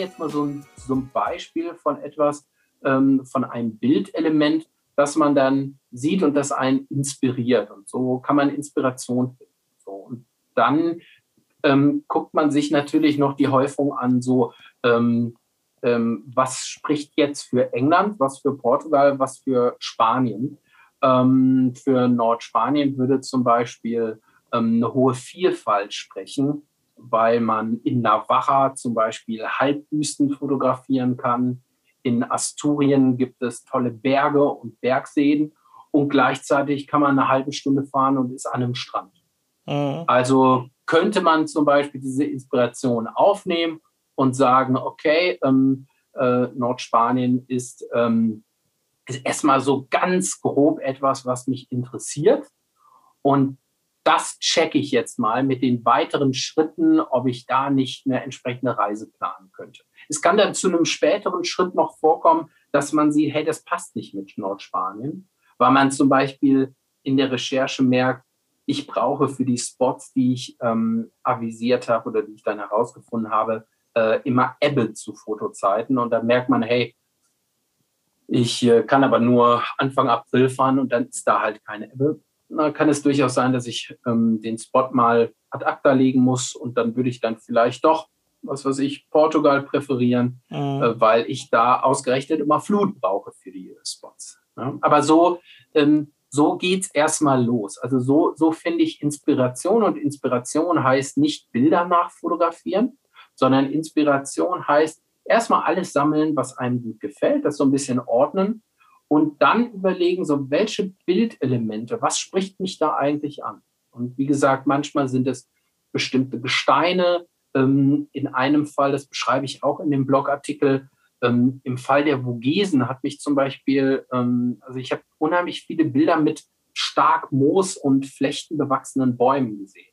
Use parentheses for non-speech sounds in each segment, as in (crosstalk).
jetzt mal so ein, so ein Beispiel von etwas, ähm, von einem Bildelement, das man dann sieht und das einen inspiriert. Und so kann man Inspiration finden. So, und dann ähm, guckt man sich natürlich noch die Häufung an, so ähm, ähm, was spricht jetzt für England, was für Portugal, was für Spanien. Ähm, für Nordspanien würde zum Beispiel ähm, eine hohe Vielfalt sprechen, weil man in Navarra zum Beispiel Halbwüsten fotografieren kann. In Asturien gibt es tolle Berge und Bergseen und gleichzeitig kann man eine halbe Stunde fahren und ist an einem Strand. Mhm. Also könnte man zum Beispiel diese Inspiration aufnehmen und sagen, okay, ähm, äh, Nordspanien ist, ähm, ist erstmal so ganz grob etwas, was mich interessiert. Und das checke ich jetzt mal mit den weiteren Schritten, ob ich da nicht eine entsprechende Reise planen könnte. Es kann dann zu einem späteren Schritt noch vorkommen, dass man sieht, hey, das passt nicht mit Nordspanien, weil man zum Beispiel in der Recherche merkt, ich brauche für die Spots, die ich ähm, avisiert habe oder die ich dann herausgefunden habe, äh, immer Ebbe zu Fotozeiten. Und da merkt man, hey, ich äh, kann aber nur Anfang April fahren und dann ist da halt keine Ebbe na, kann es durchaus sein, dass ich ähm, den Spot mal ad acta legen muss und dann würde ich dann vielleicht doch, was weiß ich, Portugal präferieren, mhm. äh, weil ich da ausgerechnet immer Flut brauche für die Spots. Ja? Aber so, ähm, so geht es erstmal los. Also so, so finde ich Inspiration und Inspiration heißt nicht Bilder nachfotografieren, sondern Inspiration heißt erstmal alles sammeln, was einem gut gefällt, das so ein bisschen ordnen und dann überlegen, so welche Bildelemente, was spricht mich da eigentlich an? Und wie gesagt, manchmal sind es bestimmte Gesteine. Ähm, in einem Fall, das beschreibe ich auch in dem Blogartikel, ähm, im Fall der Vogesen hat mich zum Beispiel, ähm, also ich habe unheimlich viele Bilder mit stark Moos und Flechten bewachsenen Bäumen gesehen.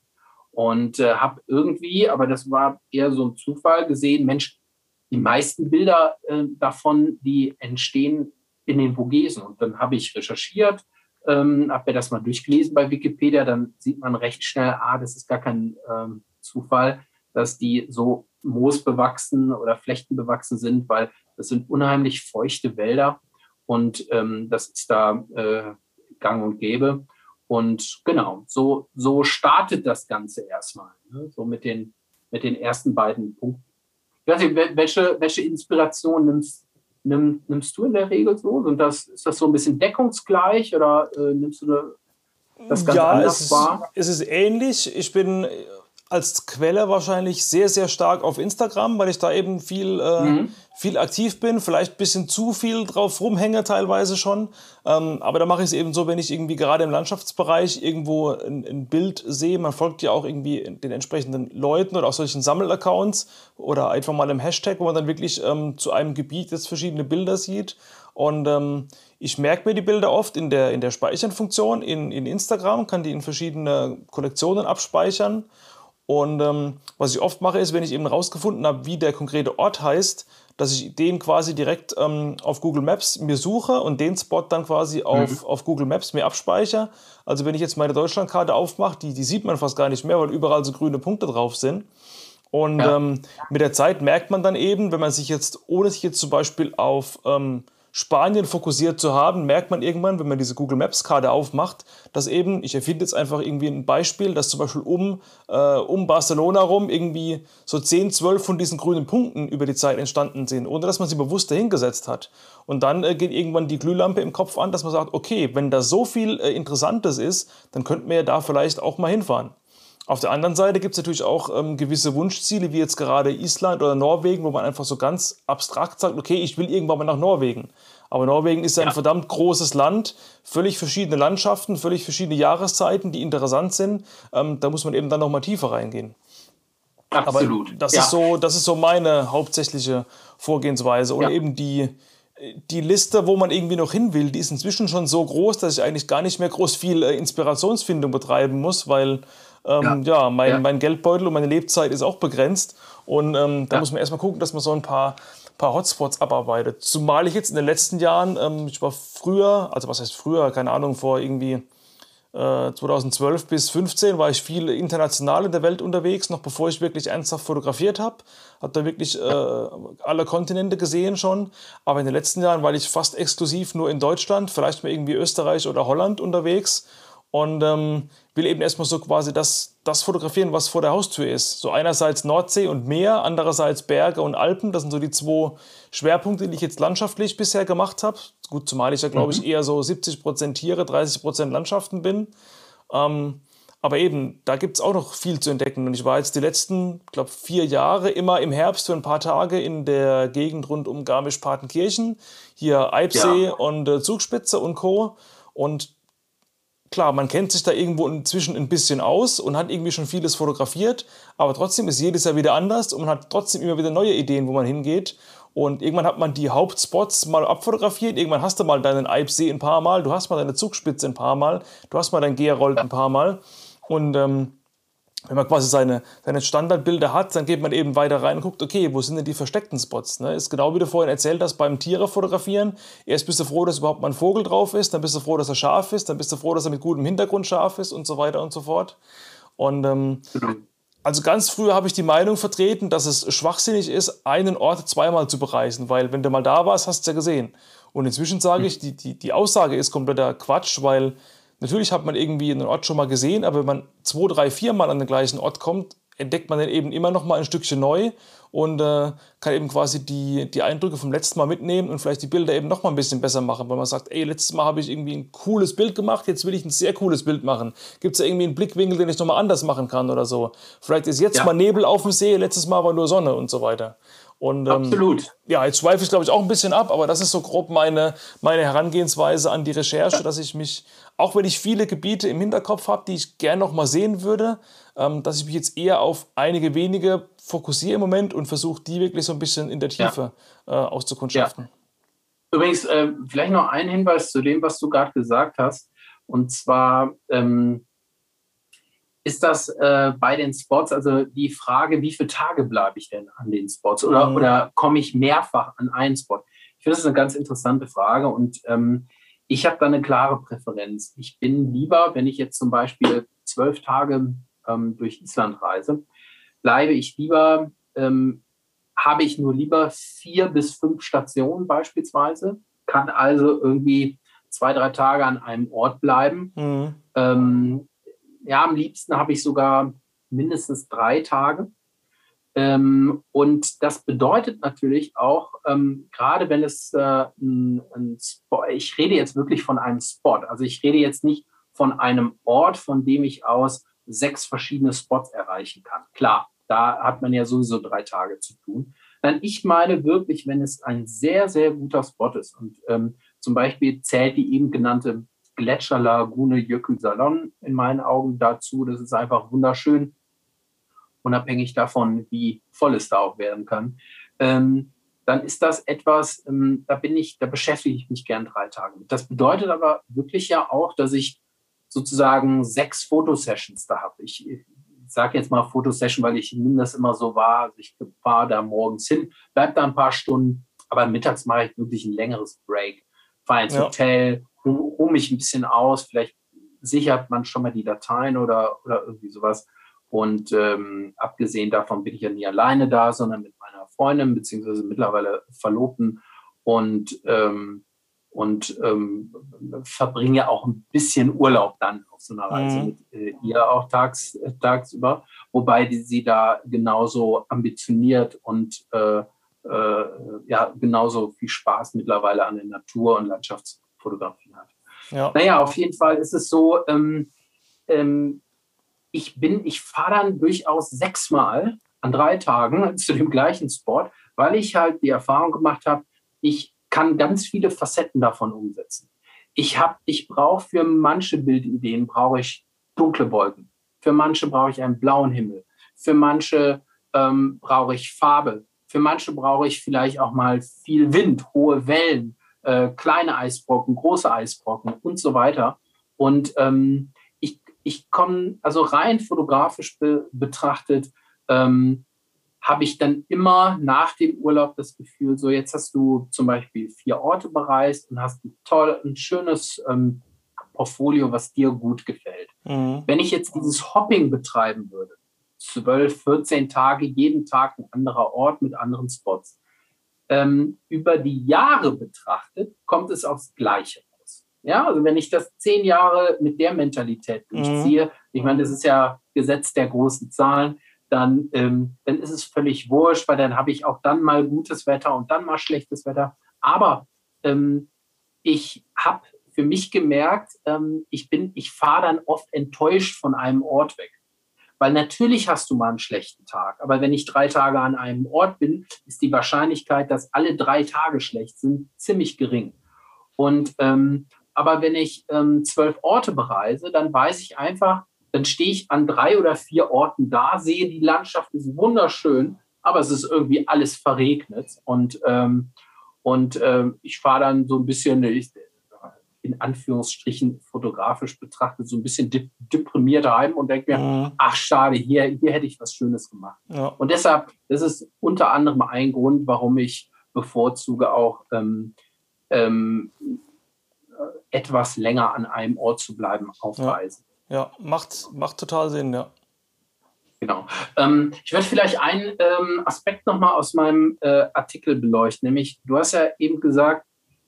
Und äh, habe irgendwie, aber das war eher so ein Zufall, gesehen, Mensch, die meisten Bilder äh, davon, die entstehen in den Vogesen. Und dann habe ich recherchiert, ähm, habe mir das mal durchgelesen bei Wikipedia, dann sieht man recht schnell, ah, das ist gar kein ähm, Zufall, dass die so moosbewachsen oder flechtenbewachsen sind, weil das sind unheimlich feuchte Wälder und ähm, das ist da äh, gang und gäbe. Und genau, so, so startet das Ganze erstmal, ne? so mit den, mit den ersten beiden Punkten. Ich weiß nicht, welche, welche Inspiration nimmst, nimm, nimmst du in der Regel so? Sind das, ist das so ein bisschen deckungsgleich oder äh, nimmst du das ganz ja, anders es ist, wahr? Es ist ähnlich. Ich bin als Quelle wahrscheinlich sehr, sehr stark auf Instagram, weil ich da eben viel, äh, mhm. viel aktiv bin, vielleicht ein bisschen zu viel drauf rumhänge teilweise schon. Ähm, aber da mache ich es eben so, wenn ich irgendwie gerade im Landschaftsbereich irgendwo ein, ein, Bild sehe, man folgt ja auch irgendwie den entsprechenden Leuten oder auch solchen Sammelaccounts oder einfach mal im Hashtag, wo man dann wirklich ähm, zu einem Gebiet jetzt verschiedene Bilder sieht. Und ähm, ich merke mir die Bilder oft in der, in der Speichern-Funktion in, in Instagram, kann die in verschiedene Kollektionen abspeichern und ähm, was ich oft mache, ist, wenn ich eben rausgefunden habe, wie der konkrete Ort heißt, dass ich den quasi direkt ähm, auf Google Maps mir suche und den Spot dann quasi auf, mhm. auf Google Maps mir abspeichere. Also wenn ich jetzt meine Deutschlandkarte aufmache, die, die sieht man fast gar nicht mehr, weil überall so grüne Punkte drauf sind. Und ja. ähm, mit der Zeit merkt man dann eben, wenn man sich jetzt, ohne sich jetzt zum Beispiel auf ähm, Spanien fokussiert zu haben, merkt man irgendwann, wenn man diese Google Maps Karte aufmacht, dass eben, ich erfinde jetzt einfach irgendwie ein Beispiel, dass zum Beispiel um, äh, um Barcelona rum irgendwie so 10, 12 von diesen grünen Punkten über die Zeit entstanden sind, ohne dass man sie bewusst dahingesetzt hat. Und dann äh, geht irgendwann die Glühlampe im Kopf an, dass man sagt, okay, wenn da so viel äh, Interessantes ist, dann könnten wir ja da vielleicht auch mal hinfahren. Auf der anderen Seite gibt es natürlich auch ähm, gewisse Wunschziele, wie jetzt gerade Island oder Norwegen, wo man einfach so ganz abstrakt sagt, okay, ich will irgendwann mal nach Norwegen. Aber Norwegen ist ja ein verdammt großes Land, völlig verschiedene Landschaften, völlig verschiedene Jahreszeiten, die interessant sind. Ähm, da muss man eben dann noch mal tiefer reingehen. Absolut. Aber das, ja. ist so, das ist so meine hauptsächliche Vorgehensweise. Und ja. eben die, die Liste, wo man irgendwie noch hin will, die ist inzwischen schon so groß, dass ich eigentlich gar nicht mehr groß viel äh, Inspirationsfindung betreiben muss, weil ähm, ja. ja, mein, mein Geldbeutel und meine Lebzeit ist auch begrenzt. Und ähm, da muss man erstmal gucken, dass man so ein paar paar Hotspots abarbeitet. Zumal ich jetzt in den letzten Jahren, ähm, ich war früher, also was heißt früher, keine Ahnung, vor irgendwie 2012 äh, bis 2015 war ich viel international in der Welt unterwegs, noch bevor ich wirklich ernsthaft fotografiert habe. Habe da wirklich äh, alle Kontinente gesehen schon. Aber in den letzten Jahren war ich fast exklusiv nur in Deutschland, vielleicht mal irgendwie Österreich oder Holland unterwegs und ähm, will eben erstmal so quasi das, das fotografieren, was vor der Haustür ist. So einerseits Nordsee und Meer, andererseits Berge und Alpen. Das sind so die zwei Schwerpunkte, die ich jetzt landschaftlich bisher gemacht habe. Gut, zumal ich ja, glaube ich, mhm. eher so 70 Prozent Tiere, 30 Prozent Landschaften bin. Ähm, aber eben, da gibt es auch noch viel zu entdecken. Und ich war jetzt die letzten, glaube vier Jahre immer im Herbst für ein paar Tage in der Gegend rund um Garmisch-Partenkirchen. Hier Eibsee ja. und äh, Zugspitze und Co. Und klar, man kennt sich da irgendwo inzwischen ein bisschen aus und hat irgendwie schon vieles fotografiert, aber trotzdem ist jedes Jahr wieder anders und man hat trotzdem immer wieder neue Ideen, wo man hingeht. Und irgendwann hat man die Hauptspots mal abfotografiert, irgendwann hast du mal deinen Eibsee ein paar Mal, du hast mal deine Zugspitze ein paar Mal, du hast mal dein Gerold ein paar Mal. Und ähm, wenn man quasi seine, seine Standardbilder hat, dann geht man eben weiter rein und guckt, okay, wo sind denn die versteckten Spots? Ne? Ist genau wie du vorhin erzählt hast, beim Tiere fotografieren. Erst bist du froh, dass überhaupt mal ein Vogel drauf ist, dann bist du froh, dass er scharf ist, dann bist du froh, dass er mit gutem Hintergrund scharf ist und so weiter und so fort. Und ähm, also ganz früh habe ich die Meinung vertreten, dass es schwachsinnig ist, einen Ort zweimal zu bereisen, weil wenn du mal da warst, hast du es ja gesehen. Und inzwischen sage hm. ich, die, die, die Aussage ist kompletter Quatsch, weil Natürlich hat man irgendwie einen Ort schon mal gesehen, aber wenn man zwei, drei, vier Mal an den gleichen Ort kommt, entdeckt man den eben immer noch mal ein Stückchen neu und äh, kann eben quasi die, die Eindrücke vom letzten Mal mitnehmen und vielleicht die Bilder eben noch mal ein bisschen besser machen, weil man sagt, ey, letztes Mal habe ich irgendwie ein cooles Bild gemacht, jetzt will ich ein sehr cooles Bild machen. Gibt es da irgendwie einen Blickwinkel, den ich noch mal anders machen kann oder so? Vielleicht ist jetzt ja. mal Nebel auf dem See, letztes Mal war nur Sonne und so weiter. Und, ähm, Absolut. Ja, jetzt schweife ich, glaube ich, auch ein bisschen ab, aber das ist so grob meine, meine Herangehensweise an die Recherche, dass ich mich, auch wenn ich viele Gebiete im Hinterkopf habe, die ich gerne noch mal sehen würde, ähm, dass ich mich jetzt eher auf einige wenige fokussiere im Moment und versuche, die wirklich so ein bisschen in der Tiefe ja. äh, auszukundschaften. Ja. Übrigens, äh, vielleicht noch ein Hinweis zu dem, was du gerade gesagt hast. Und zwar, ähm, ist das äh, bei den Spots, also die Frage, wie viele Tage bleibe ich denn an den Spots oder, mhm. oder komme ich mehrfach an einen Spot? Ich finde, das ist eine ganz interessante Frage und ähm, ich habe da eine klare Präferenz. Ich bin lieber, wenn ich jetzt zum Beispiel zwölf Tage ähm, durch Island reise, bleibe ich lieber, ähm, habe ich nur lieber vier bis fünf Stationen beispielsweise, kann also irgendwie zwei, drei Tage an einem Ort bleiben. Mhm. Ähm, ja, am liebsten habe ich sogar mindestens drei Tage. Ähm, und das bedeutet natürlich auch, ähm, gerade wenn es äh, ein, ein Spot, ich rede jetzt wirklich von einem Spot, also ich rede jetzt nicht von einem Ort, von dem ich aus sechs verschiedene Spots erreichen kann. Klar, da hat man ja sowieso drei Tage zu tun. Nein, ich meine wirklich, wenn es ein sehr, sehr guter Spot ist und ähm, zum Beispiel zählt die eben genannte Gletscherlagune Jökulsalon in meinen Augen dazu. Das ist einfach wunderschön, unabhängig davon, wie voll es da auch werden kann. Ähm, dann ist das etwas, ähm, da bin ich, da beschäftige ich mich gern drei Tage mit. Das bedeutet aber wirklich ja auch, dass ich sozusagen sechs Fotosessions da habe. Ich, ich sage jetzt mal Fotosession, weil ich nehme das immer so wahr. Also ich fahre da morgens hin, bleibe da ein paar Stunden, aber mittags mache ich wirklich ein längeres Break. Fahre ins ja. Hotel, ruhe mich ein bisschen aus, vielleicht sichert man schon mal die Dateien oder, oder irgendwie sowas. Und ähm, abgesehen davon bin ich ja nie alleine da, sondern mit meiner Freundin, beziehungsweise mittlerweile Verlobten und, ähm, und ähm, verbringe auch ein bisschen Urlaub dann auf so einer Reise mhm. mit äh, ihr auch tags, äh, tagsüber, wobei die, sie da genauso ambitioniert und äh, äh, ja, genauso viel Spaß mittlerweile an der Natur und Landschafts Fotografie hat. Ja. Naja, auf jeden Fall ist es so, ähm, ähm, ich bin, ich fahre dann durchaus sechsmal an drei Tagen (laughs) zu dem gleichen Spot, weil ich halt die Erfahrung gemacht habe, ich kann ganz viele Facetten davon umsetzen. Ich habe, ich brauche für manche Bildideen brauche ich dunkle Wolken. Für manche brauche ich einen blauen Himmel. Für manche ähm, brauche ich Farbe. Für manche brauche ich vielleicht auch mal viel Wind, hohe Wellen äh, kleine Eisbrocken, große Eisbrocken und so weiter. Und ähm, ich, komme, also rein fotografisch be betrachtet, ähm, habe ich dann immer nach dem Urlaub das Gefühl, so jetzt hast du zum Beispiel vier Orte bereist und hast ein toll, ein schönes ähm, Portfolio, was dir gut gefällt. Mhm. Wenn ich jetzt dieses Hopping betreiben würde, 12, 14 Tage, jeden Tag ein anderer Ort mit anderen Spots, ähm, über die Jahre betrachtet, kommt es aufs Gleiche. Ja, also wenn ich das zehn Jahre mit der Mentalität mhm. durchziehe, mhm. ich meine, das ist ja Gesetz der großen Zahlen, dann, ähm, dann ist es völlig wurscht, weil dann habe ich auch dann mal gutes Wetter und dann mal schlechtes Wetter. Aber ähm, ich habe für mich gemerkt, ähm, ich bin, ich fahre dann oft enttäuscht von einem Ort weg. Weil natürlich hast du mal einen schlechten Tag. Aber wenn ich drei Tage an einem Ort bin, ist die Wahrscheinlichkeit, dass alle drei Tage schlecht sind, ziemlich gering. Und ähm, aber wenn ich ähm, zwölf Orte bereise, dann weiß ich einfach, dann stehe ich an drei oder vier Orten da, sehe, die Landschaft ist wunderschön, aber es ist irgendwie alles verregnet. Und, ähm, und ähm, ich fahre dann so ein bisschen, ich, in Anführungsstrichen fotografisch betrachtet, so ein bisschen deprimiert heim und denke mir, mhm. ach schade, hier, hier hätte ich was Schönes gemacht. Ja. Und deshalb, das ist unter anderem ein Grund, warum ich bevorzuge auch ähm, ähm, etwas länger an einem Ort zu bleiben auf ja. Reisen. Ja, macht, macht total Sinn, ja. Genau. Ähm, ich werde vielleicht einen ähm, Aspekt nochmal aus meinem äh, Artikel beleuchten, nämlich du hast ja eben gesagt,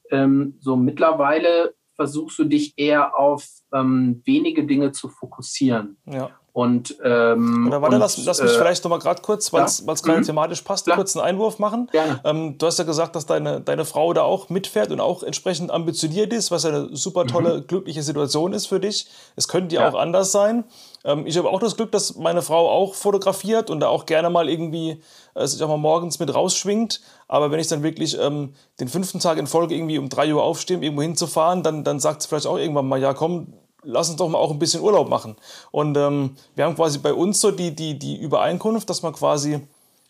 ähm, so mittlerweile versuchst du dich eher auf ähm, wenige Dinge zu fokussieren. Ja. Und, ähm, Oder warte, und, lass, lass mich äh, vielleicht noch mal gerade kurz, weil es ja? gerade mhm. thematisch passt, Klar. kurz einen Einwurf machen. Ähm, du hast ja gesagt, dass deine, deine Frau da auch mitfährt und auch entsprechend ambitioniert ist, was eine super tolle, mhm. glückliche Situation ist für dich. Es könnte ja, ja. auch anders sein. Ähm, ich habe auch das Glück, dass meine Frau auch fotografiert und da auch gerne mal irgendwie äh, sich auch mal morgens mit rausschwingt. Aber wenn ich dann wirklich ähm, den fünften Tag in Folge irgendwie um drei Uhr aufstehe, um irgendwo hinzufahren, dann, dann sagt sie vielleicht auch irgendwann mal, ja komm, lass uns doch mal auch ein bisschen Urlaub machen. Und ähm, wir haben quasi bei uns so die, die, die Übereinkunft, dass man quasi,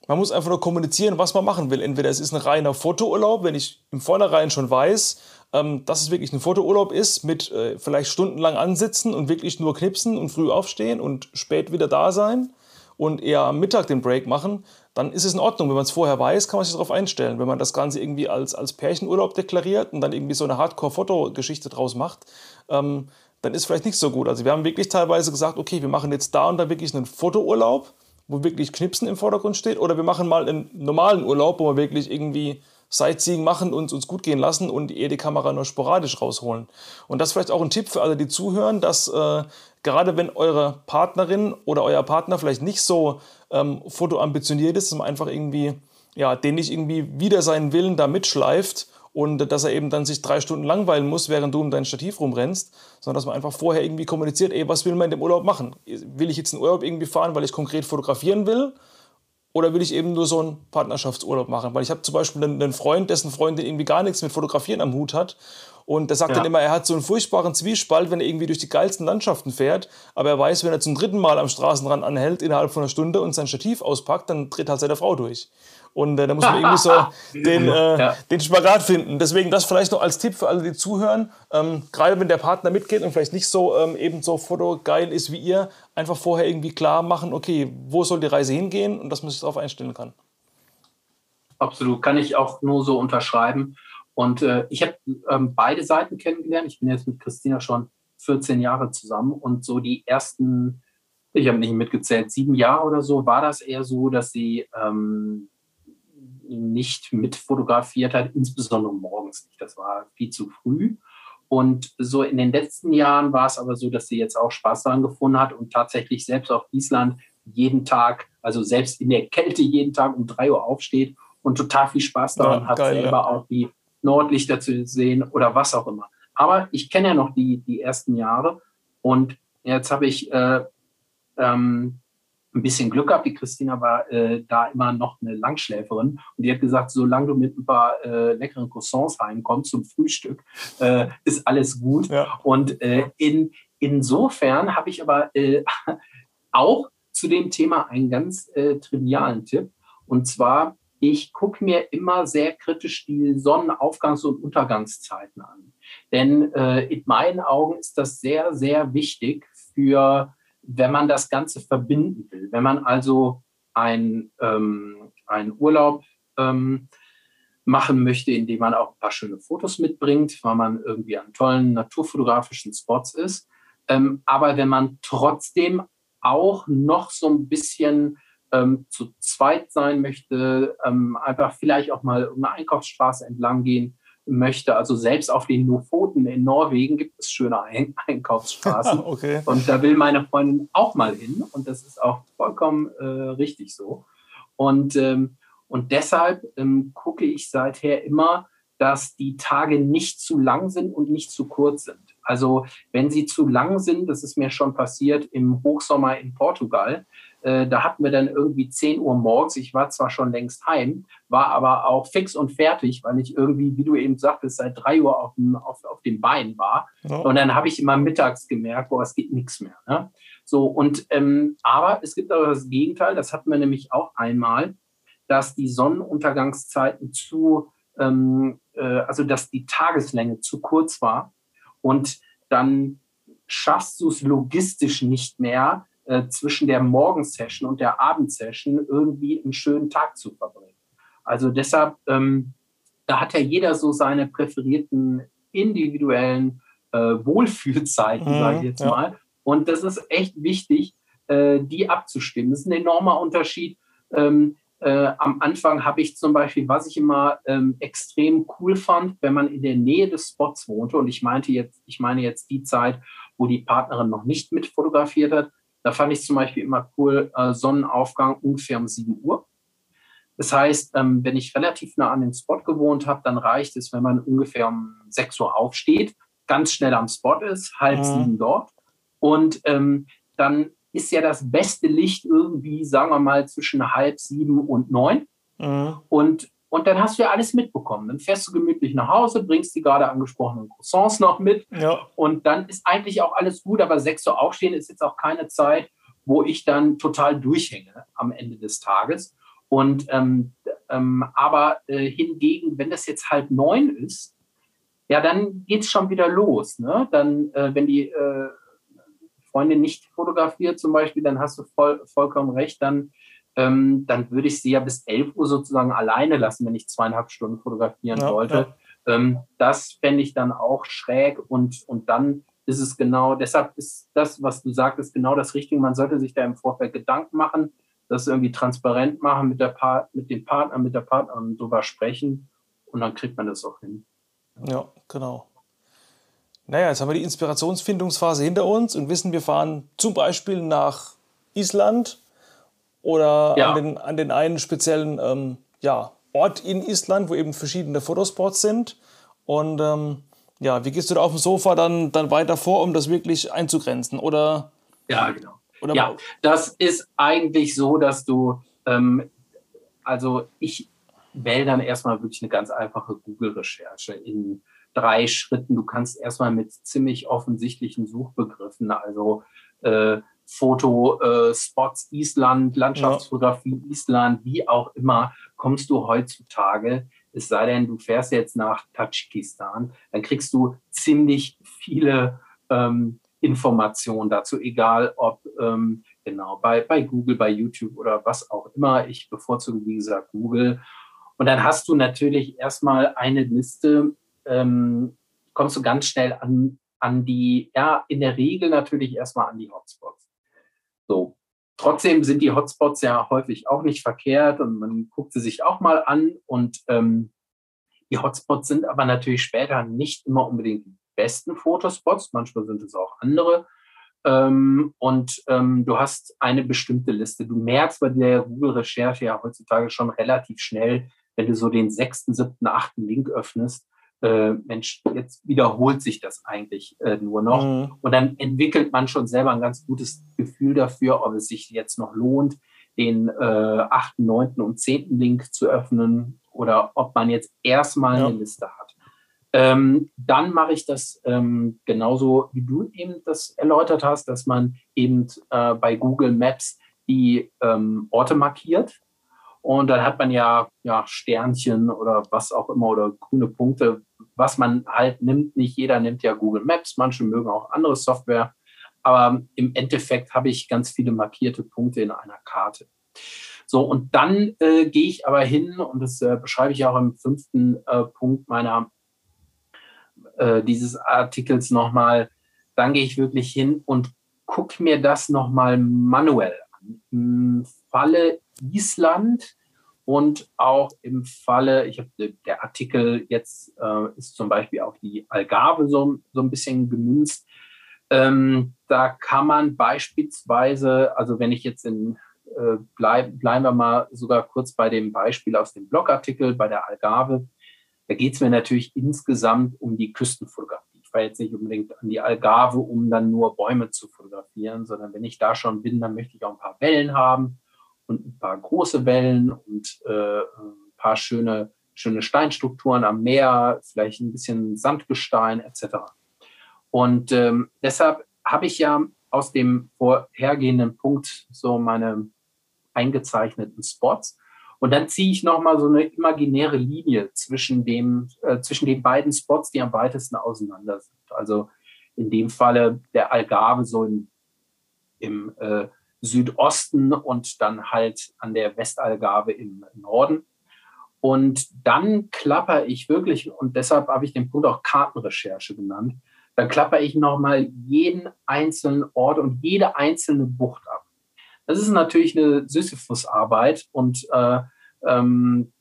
man muss einfach nur kommunizieren, was man machen will. Entweder es ist ein reiner Fotourlaub, wenn ich im Vornherein schon weiß, ähm, dass es wirklich ein Fotourlaub ist, mit äh, vielleicht stundenlang ansitzen und wirklich nur knipsen und früh aufstehen und spät wieder da sein und eher am Mittag den Break machen, dann ist es in Ordnung. Wenn man es vorher weiß, kann man sich darauf einstellen. Wenn man das Ganze irgendwie als, als Pärchenurlaub deklariert und dann irgendwie so eine Hardcore-Fotogeschichte draus macht, ähm, dann ist vielleicht nicht so gut. Also wir haben wirklich teilweise gesagt, okay, wir machen jetzt da und da wirklich einen Fotourlaub, wo wirklich Knipsen im Vordergrund steht, oder wir machen mal einen normalen Urlaub, wo wir wirklich irgendwie Sightseeing machen und uns gut gehen lassen und eher die Kamera nur sporadisch rausholen. Und das ist vielleicht auch ein Tipp für alle, die zuhören, dass äh, gerade wenn eure Partnerin oder euer Partner vielleicht nicht so ähm, fotoambitioniert ist, dass man einfach irgendwie, ja, den nicht irgendwie wieder seinen Willen da mitschleift und dass er eben dann sich drei Stunden langweilen muss, während du um dein Stativ rumrennst, sondern dass man einfach vorher irgendwie kommuniziert, ey, was will man in dem Urlaub machen? Will ich jetzt einen Urlaub irgendwie fahren, weil ich konkret fotografieren will? Oder will ich eben nur so einen Partnerschaftsurlaub machen? Weil ich habe zum Beispiel einen Freund, dessen Freundin irgendwie gar nichts mit Fotografieren am Hut hat. Und der sagt ja. dann immer, er hat so einen furchtbaren Zwiespalt, wenn er irgendwie durch die geilsten Landschaften fährt. Aber er weiß, wenn er zum dritten Mal am Straßenrand anhält, innerhalb von einer Stunde und sein Stativ auspackt, dann dreht halt seine Frau durch. Und äh, da muss man irgendwie so (laughs) den, äh, ja. den Spagat finden. Deswegen das vielleicht noch als Tipp für alle, die zuhören. Ähm, gerade wenn der Partner mitgeht und vielleicht nicht so ähm, eben so fotogeil ist wie ihr, einfach vorher irgendwie klar machen, okay, wo soll die Reise hingehen und dass man sich darauf einstellen kann. Absolut, kann ich auch nur so unterschreiben. Und äh, ich habe ähm, beide Seiten kennengelernt. Ich bin jetzt mit Christina schon 14 Jahre zusammen und so die ersten, ich habe nicht mitgezählt, sieben Jahre oder so, war das eher so, dass sie ähm, nicht mit fotografiert hat, insbesondere morgens nicht. Das war viel zu früh. Und so in den letzten Jahren war es aber so, dass sie jetzt auch Spaß daran gefunden hat und tatsächlich selbst auf Island jeden Tag, also selbst in der Kälte jeden Tag um drei Uhr aufsteht und total viel Spaß daran ja, hat, geil, selber ja. auch die Nordlichter zu sehen oder was auch immer. Aber ich kenne ja noch die, die ersten Jahre und jetzt habe ich äh, ähm, ein bisschen Glück gehabt. Die Christina war äh, da immer noch eine Langschläferin und die hat gesagt, solange du mit ein paar äh, leckeren Croissants heimkommst zum Frühstück, äh, ist alles gut. Ja. Und äh, in, insofern habe ich aber äh, (laughs) auch zu dem Thema einen ganz äh, trivialen Tipp. Und zwar, ich gucke mir immer sehr kritisch die Sonnenaufgangs- und Untergangszeiten an. Denn in meinen Augen ist das sehr, sehr wichtig für wenn man das Ganze verbinden will, wenn man also ein, ähm, einen Urlaub ähm, machen möchte, indem man auch ein paar schöne Fotos mitbringt, weil man irgendwie an tollen naturfotografischen Spots ist. Ähm, aber wenn man trotzdem auch noch so ein bisschen ähm, zu zweit sein möchte, ähm, einfach vielleicht auch mal eine Einkaufsstraße entlang gehen möchte. Also selbst auf den Lofoten in Norwegen gibt es schöne Ein (laughs) Einkaufsstraßen. (laughs) okay. Und da will meine Freundin auch mal hin. Und das ist auch vollkommen äh, richtig so. Und, ähm, und deshalb ähm, gucke ich seither immer, dass die Tage nicht zu lang sind und nicht zu kurz sind. Also wenn sie zu lang sind, das ist mir schon passiert im Hochsommer in Portugal, äh, da hatten wir dann irgendwie 10 Uhr morgens. Ich war zwar schon längst heim, war aber auch fix und fertig, weil ich irgendwie, wie du eben sagtest, seit 3 Uhr auf dem, auf, auf dem Bein war. Ja. Und dann habe ich immer mittags gemerkt, boah, es geht nichts mehr. Ne? So, und ähm, aber es gibt auch das Gegenteil, das hatten wir nämlich auch einmal, dass die Sonnenuntergangszeiten zu, ähm, äh, also dass die Tageslänge zu kurz war. Und dann schaffst du es logistisch nicht mehr, äh, zwischen der Morgensession und der Abendsession irgendwie einen schönen Tag zu verbringen. Also deshalb, ähm, da hat ja jeder so seine präferierten individuellen äh, Wohlfühlzeiten, mhm, sage ich jetzt ja. mal. Und das ist echt wichtig, äh, die abzustimmen. Das ist ein enormer Unterschied. Ähm, äh, am Anfang habe ich zum Beispiel, was ich immer ähm, extrem cool fand, wenn man in der Nähe des Spots wohnte, und ich meinte jetzt, ich meine jetzt die Zeit, wo die Partnerin noch nicht mit fotografiert hat, da fand ich zum Beispiel immer cool, äh, Sonnenaufgang ungefähr um 7 Uhr. Das heißt, ähm, wenn ich relativ nah an den Spot gewohnt habe, dann reicht es, wenn man ungefähr um 6 Uhr aufsteht, ganz schnell am Spot ist, halb mhm. sieben dort. Und ähm, dann ist ja das beste Licht irgendwie, sagen wir mal, zwischen halb sieben und neun. Mhm. Und und dann hast du ja alles mitbekommen. Dann fährst du gemütlich nach Hause, bringst die gerade angesprochenen Croissants noch mit. Ja. Und dann ist eigentlich auch alles gut. Aber sechs Uhr aufstehen ist jetzt auch keine Zeit, wo ich dann total durchhänge am Ende des Tages. Und ähm, ähm, aber äh, hingegen, wenn das jetzt halb neun ist, ja, dann geht es schon wieder los. Ne? Dann, äh, wenn die äh, Freundin nicht fotografiert zum Beispiel, dann hast du voll, vollkommen recht, dann ähm, dann würde ich sie ja bis 11 Uhr sozusagen alleine lassen, wenn ich zweieinhalb Stunden fotografieren ja, wollte. Ja. Ähm, das fände ich dann auch schräg und, und dann ist es genau, deshalb ist das, was du sagtest, genau das Richtige. Man sollte sich da im Vorfeld Gedanken machen, das irgendwie transparent machen, mit, der pa mit dem Partner, mit der Partnerin drüber sprechen und dann kriegt man das auch hin. Ja, genau. Naja, jetzt haben wir die Inspirationsfindungsphase hinter uns und wissen, wir fahren zum Beispiel nach Island oder ja. an, den, an den einen speziellen ähm, ja, Ort in Island, wo eben verschiedene Fotospots sind. Und ähm, ja, wie gehst du da auf dem Sofa dann, dann weiter vor, um das wirklich einzugrenzen? Oder? Ja, genau. Oder ja, das ist eigentlich so, dass du, ähm, also ich wähle dann erstmal wirklich eine ganz einfache Google-Recherche in drei Schritten. Du kannst erstmal mit ziemlich offensichtlichen Suchbegriffen, also äh, Fotospots äh, Island, Landschaftsfotografie ja. Island, wie auch immer, kommst du heutzutage, es sei denn, du fährst jetzt nach Tadschikistan, dann kriegst du ziemlich viele ähm, Informationen dazu, egal ob ähm, genau bei, bei Google, bei YouTube oder was auch immer. Ich bevorzuge, wie gesagt, Google. Und dann hast du natürlich erstmal eine Liste, ähm, kommst du ganz schnell an, an die, ja, in der Regel natürlich erstmal an die Hotspots. So. Trotzdem sind die Hotspots ja häufig auch nicht verkehrt und man guckt sie sich auch mal an und ähm, die Hotspots sind aber natürlich später nicht immer unbedingt die besten Fotospots, manchmal sind es auch andere. Ähm, und ähm, du hast eine bestimmte Liste. Du merkst bei der Google-Recherche ja heutzutage schon relativ schnell, wenn du so den sechsten, siebten, achten Link öffnest, äh, Mensch, jetzt wiederholt sich das eigentlich äh, nur noch. Mhm. Und dann entwickelt man schon selber ein ganz gutes Gefühl dafür, ob es sich jetzt noch lohnt, den äh, 8., 9. und 10. Link zu öffnen oder ob man jetzt erstmal ja. eine Liste hat. Ähm, dann mache ich das ähm, genauso, wie du eben das erläutert hast, dass man eben äh, bei Google Maps die ähm, Orte markiert und dann hat man ja, ja Sternchen oder was auch immer oder grüne Punkte, was man halt nimmt. Nicht jeder nimmt ja Google Maps, manche mögen auch andere Software. Aber im Endeffekt habe ich ganz viele markierte Punkte in einer Karte. So, und dann äh, gehe ich aber hin, und das äh, beschreibe ich auch im fünften äh, Punkt meiner äh, dieses Artikels nochmal, dann gehe ich wirklich hin und gucke mir das nochmal manuell an. Im Falle Island und auch im Falle, ich habe der Artikel jetzt äh, ist zum Beispiel auf die Algarve so, so ein bisschen gemünzt. Ähm, da kann man beispielsweise, also wenn ich jetzt in äh, bleib, bleiben wir mal sogar kurz bei dem Beispiel aus dem Blogartikel bei der Algarve. Da geht es mir natürlich insgesamt um die Küstenfotografie. Ich fahre jetzt nicht unbedingt an die Algarve, um dann nur Bäume zu fotografieren, sondern wenn ich da schon bin, dann möchte ich auch ein paar Wellen haben und ein paar große Wellen und äh, ein paar schöne, schöne Steinstrukturen am Meer, vielleicht ein bisschen Sandgestein etc. Und ähm, deshalb habe ich ja aus dem vorhergehenden Punkt so meine eingezeichneten Spots. Und dann ziehe ich nochmal so eine imaginäre Linie zwischen, dem, äh, zwischen den beiden Spots, die am weitesten auseinander sind. Also in dem Falle der Algarve so im, im äh, Südosten und dann halt an der Westalgarve im Norden. Und dann klapper ich wirklich, und deshalb habe ich den Punkt auch Kartenrecherche genannt, dann klapper ich nochmal jeden einzelnen Ort und jede einzelne Bucht ab. Das ist natürlich eine Sisyphus-Arbeit und äh, ähm,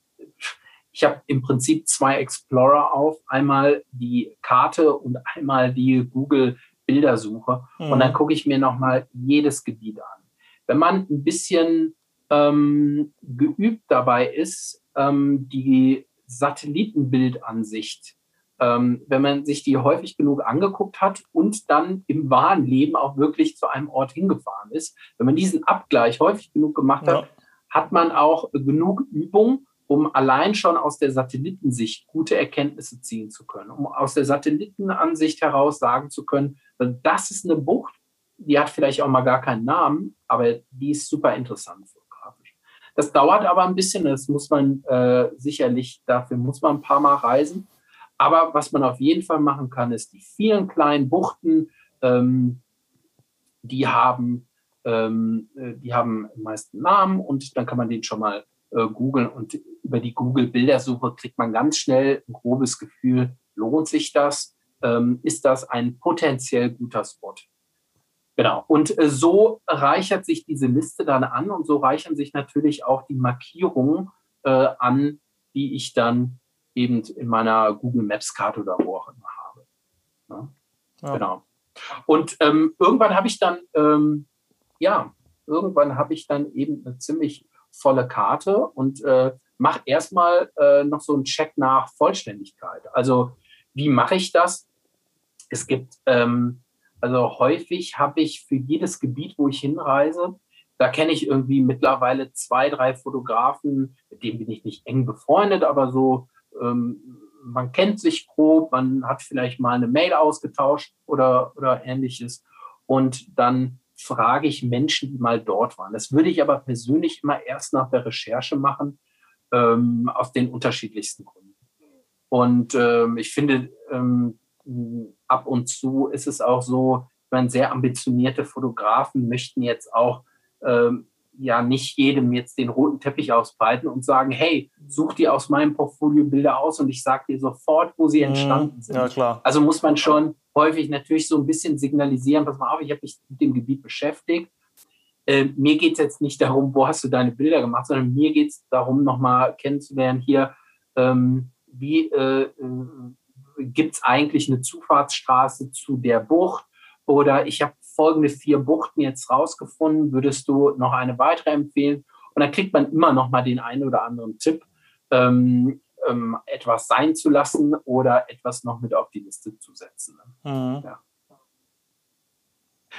ich habe im Prinzip zwei Explorer auf, einmal die Karte und einmal die Google Bildersuche mhm. und dann gucke ich mir nochmal jedes Gebiet an. Wenn man ein bisschen ähm, geübt dabei ist, ähm, die Satellitenbildansicht ähm, wenn man sich die häufig genug angeguckt hat und dann im wahren Leben auch wirklich zu einem Ort hingefahren ist, wenn man diesen Abgleich häufig genug gemacht hat, ja. hat man auch genug Übung, um allein schon aus der Satellitensicht gute Erkenntnisse ziehen zu können, um aus der Satellitenansicht heraus sagen zu können, das ist eine Bucht, die hat vielleicht auch mal gar keinen Namen, aber die ist super interessant fotografisch. Das dauert aber ein bisschen, das muss man äh, sicherlich, dafür muss man ein paar Mal reisen. Aber was man auf jeden Fall machen kann, ist die vielen kleinen Buchten, ähm, die haben, ähm, äh, die haben meisten Namen und dann kann man den schon mal äh, googeln und über die Google-Bildersuche kriegt man ganz schnell ein grobes Gefühl, lohnt sich das? Ähm, ist das ein potenziell guter Spot? Genau. Und äh, so reichert sich diese Liste dann an und so reichern sich natürlich auch die Markierungen äh, an, die ich dann eben in meiner Google Maps Karte oder wo auch immer habe. Ja? Ja. Genau. Und ähm, irgendwann habe ich dann, ähm, ja, irgendwann habe ich dann eben eine ziemlich volle Karte und äh, mache erstmal äh, noch so einen Check nach Vollständigkeit. Also wie mache ich das? Es gibt, ähm, also häufig habe ich für jedes Gebiet, wo ich hinreise, da kenne ich irgendwie mittlerweile zwei, drei Fotografen, mit denen bin ich nicht eng befreundet, aber so ähm, man kennt sich grob, man hat vielleicht mal eine Mail ausgetauscht oder, oder ähnliches. Und dann frage ich Menschen, die mal dort waren. Das würde ich aber persönlich immer erst nach der Recherche machen, ähm, aus den unterschiedlichsten Gründen. Und ähm, ich finde, ähm, ab und zu ist es auch so, ich meine, sehr ambitionierte Fotografen möchten jetzt auch ähm, ja nicht jedem jetzt den roten Teppich ausbreiten und sagen, hey, such dir aus meinem Portfolio Bilder aus und ich sage dir sofort, wo sie mhm. entstanden sind. Ja, klar. Also muss man schon häufig natürlich so ein bisschen signalisieren, pass mal auf, ich habe mich mit dem Gebiet beschäftigt. Äh, mir geht es jetzt nicht darum, wo hast du deine Bilder gemacht, sondern mir geht es darum, nochmal kennenzulernen hier, ähm, wie äh, äh, gibt es eigentlich eine Zufahrtsstraße zu der Bucht? Oder ich habe folgende vier Buchten jetzt rausgefunden, würdest du noch eine weitere empfehlen? Und dann kriegt man immer noch mal den einen oder anderen Tipp, ähm, ähm, etwas sein zu lassen oder etwas noch mit auf die Liste zu setzen. Mhm. Ja.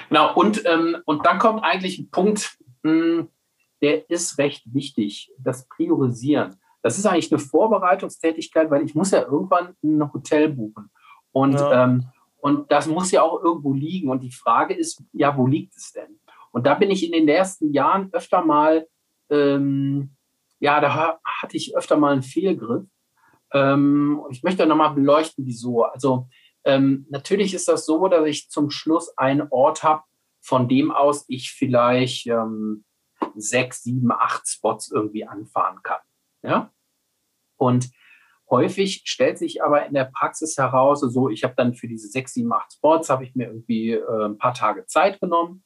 Genau, und, ähm, und dann kommt eigentlich ein Punkt, mh, hm, der ist recht wichtig, das Priorisieren. Das ist eigentlich eine Vorbereitungstätigkeit, weil ich muss ja irgendwann ein Hotel buchen. Und ja. ähm, und das muss ja auch irgendwo liegen. Und die Frage ist, ja, wo liegt es denn? Und da bin ich in den ersten Jahren öfter mal, ähm, ja, da hatte ich öfter mal einen Fehlgriff. Ähm, ich möchte nochmal beleuchten, wieso. Also ähm, natürlich ist das so, dass ich zum Schluss einen Ort habe, von dem aus ich vielleicht ähm, sechs, sieben, acht Spots irgendwie anfahren kann. Ja? Und häufig stellt sich aber in der Praxis heraus, so ich habe dann für diese sechs, sieben, acht Spots, habe ich mir irgendwie äh, ein paar Tage Zeit genommen.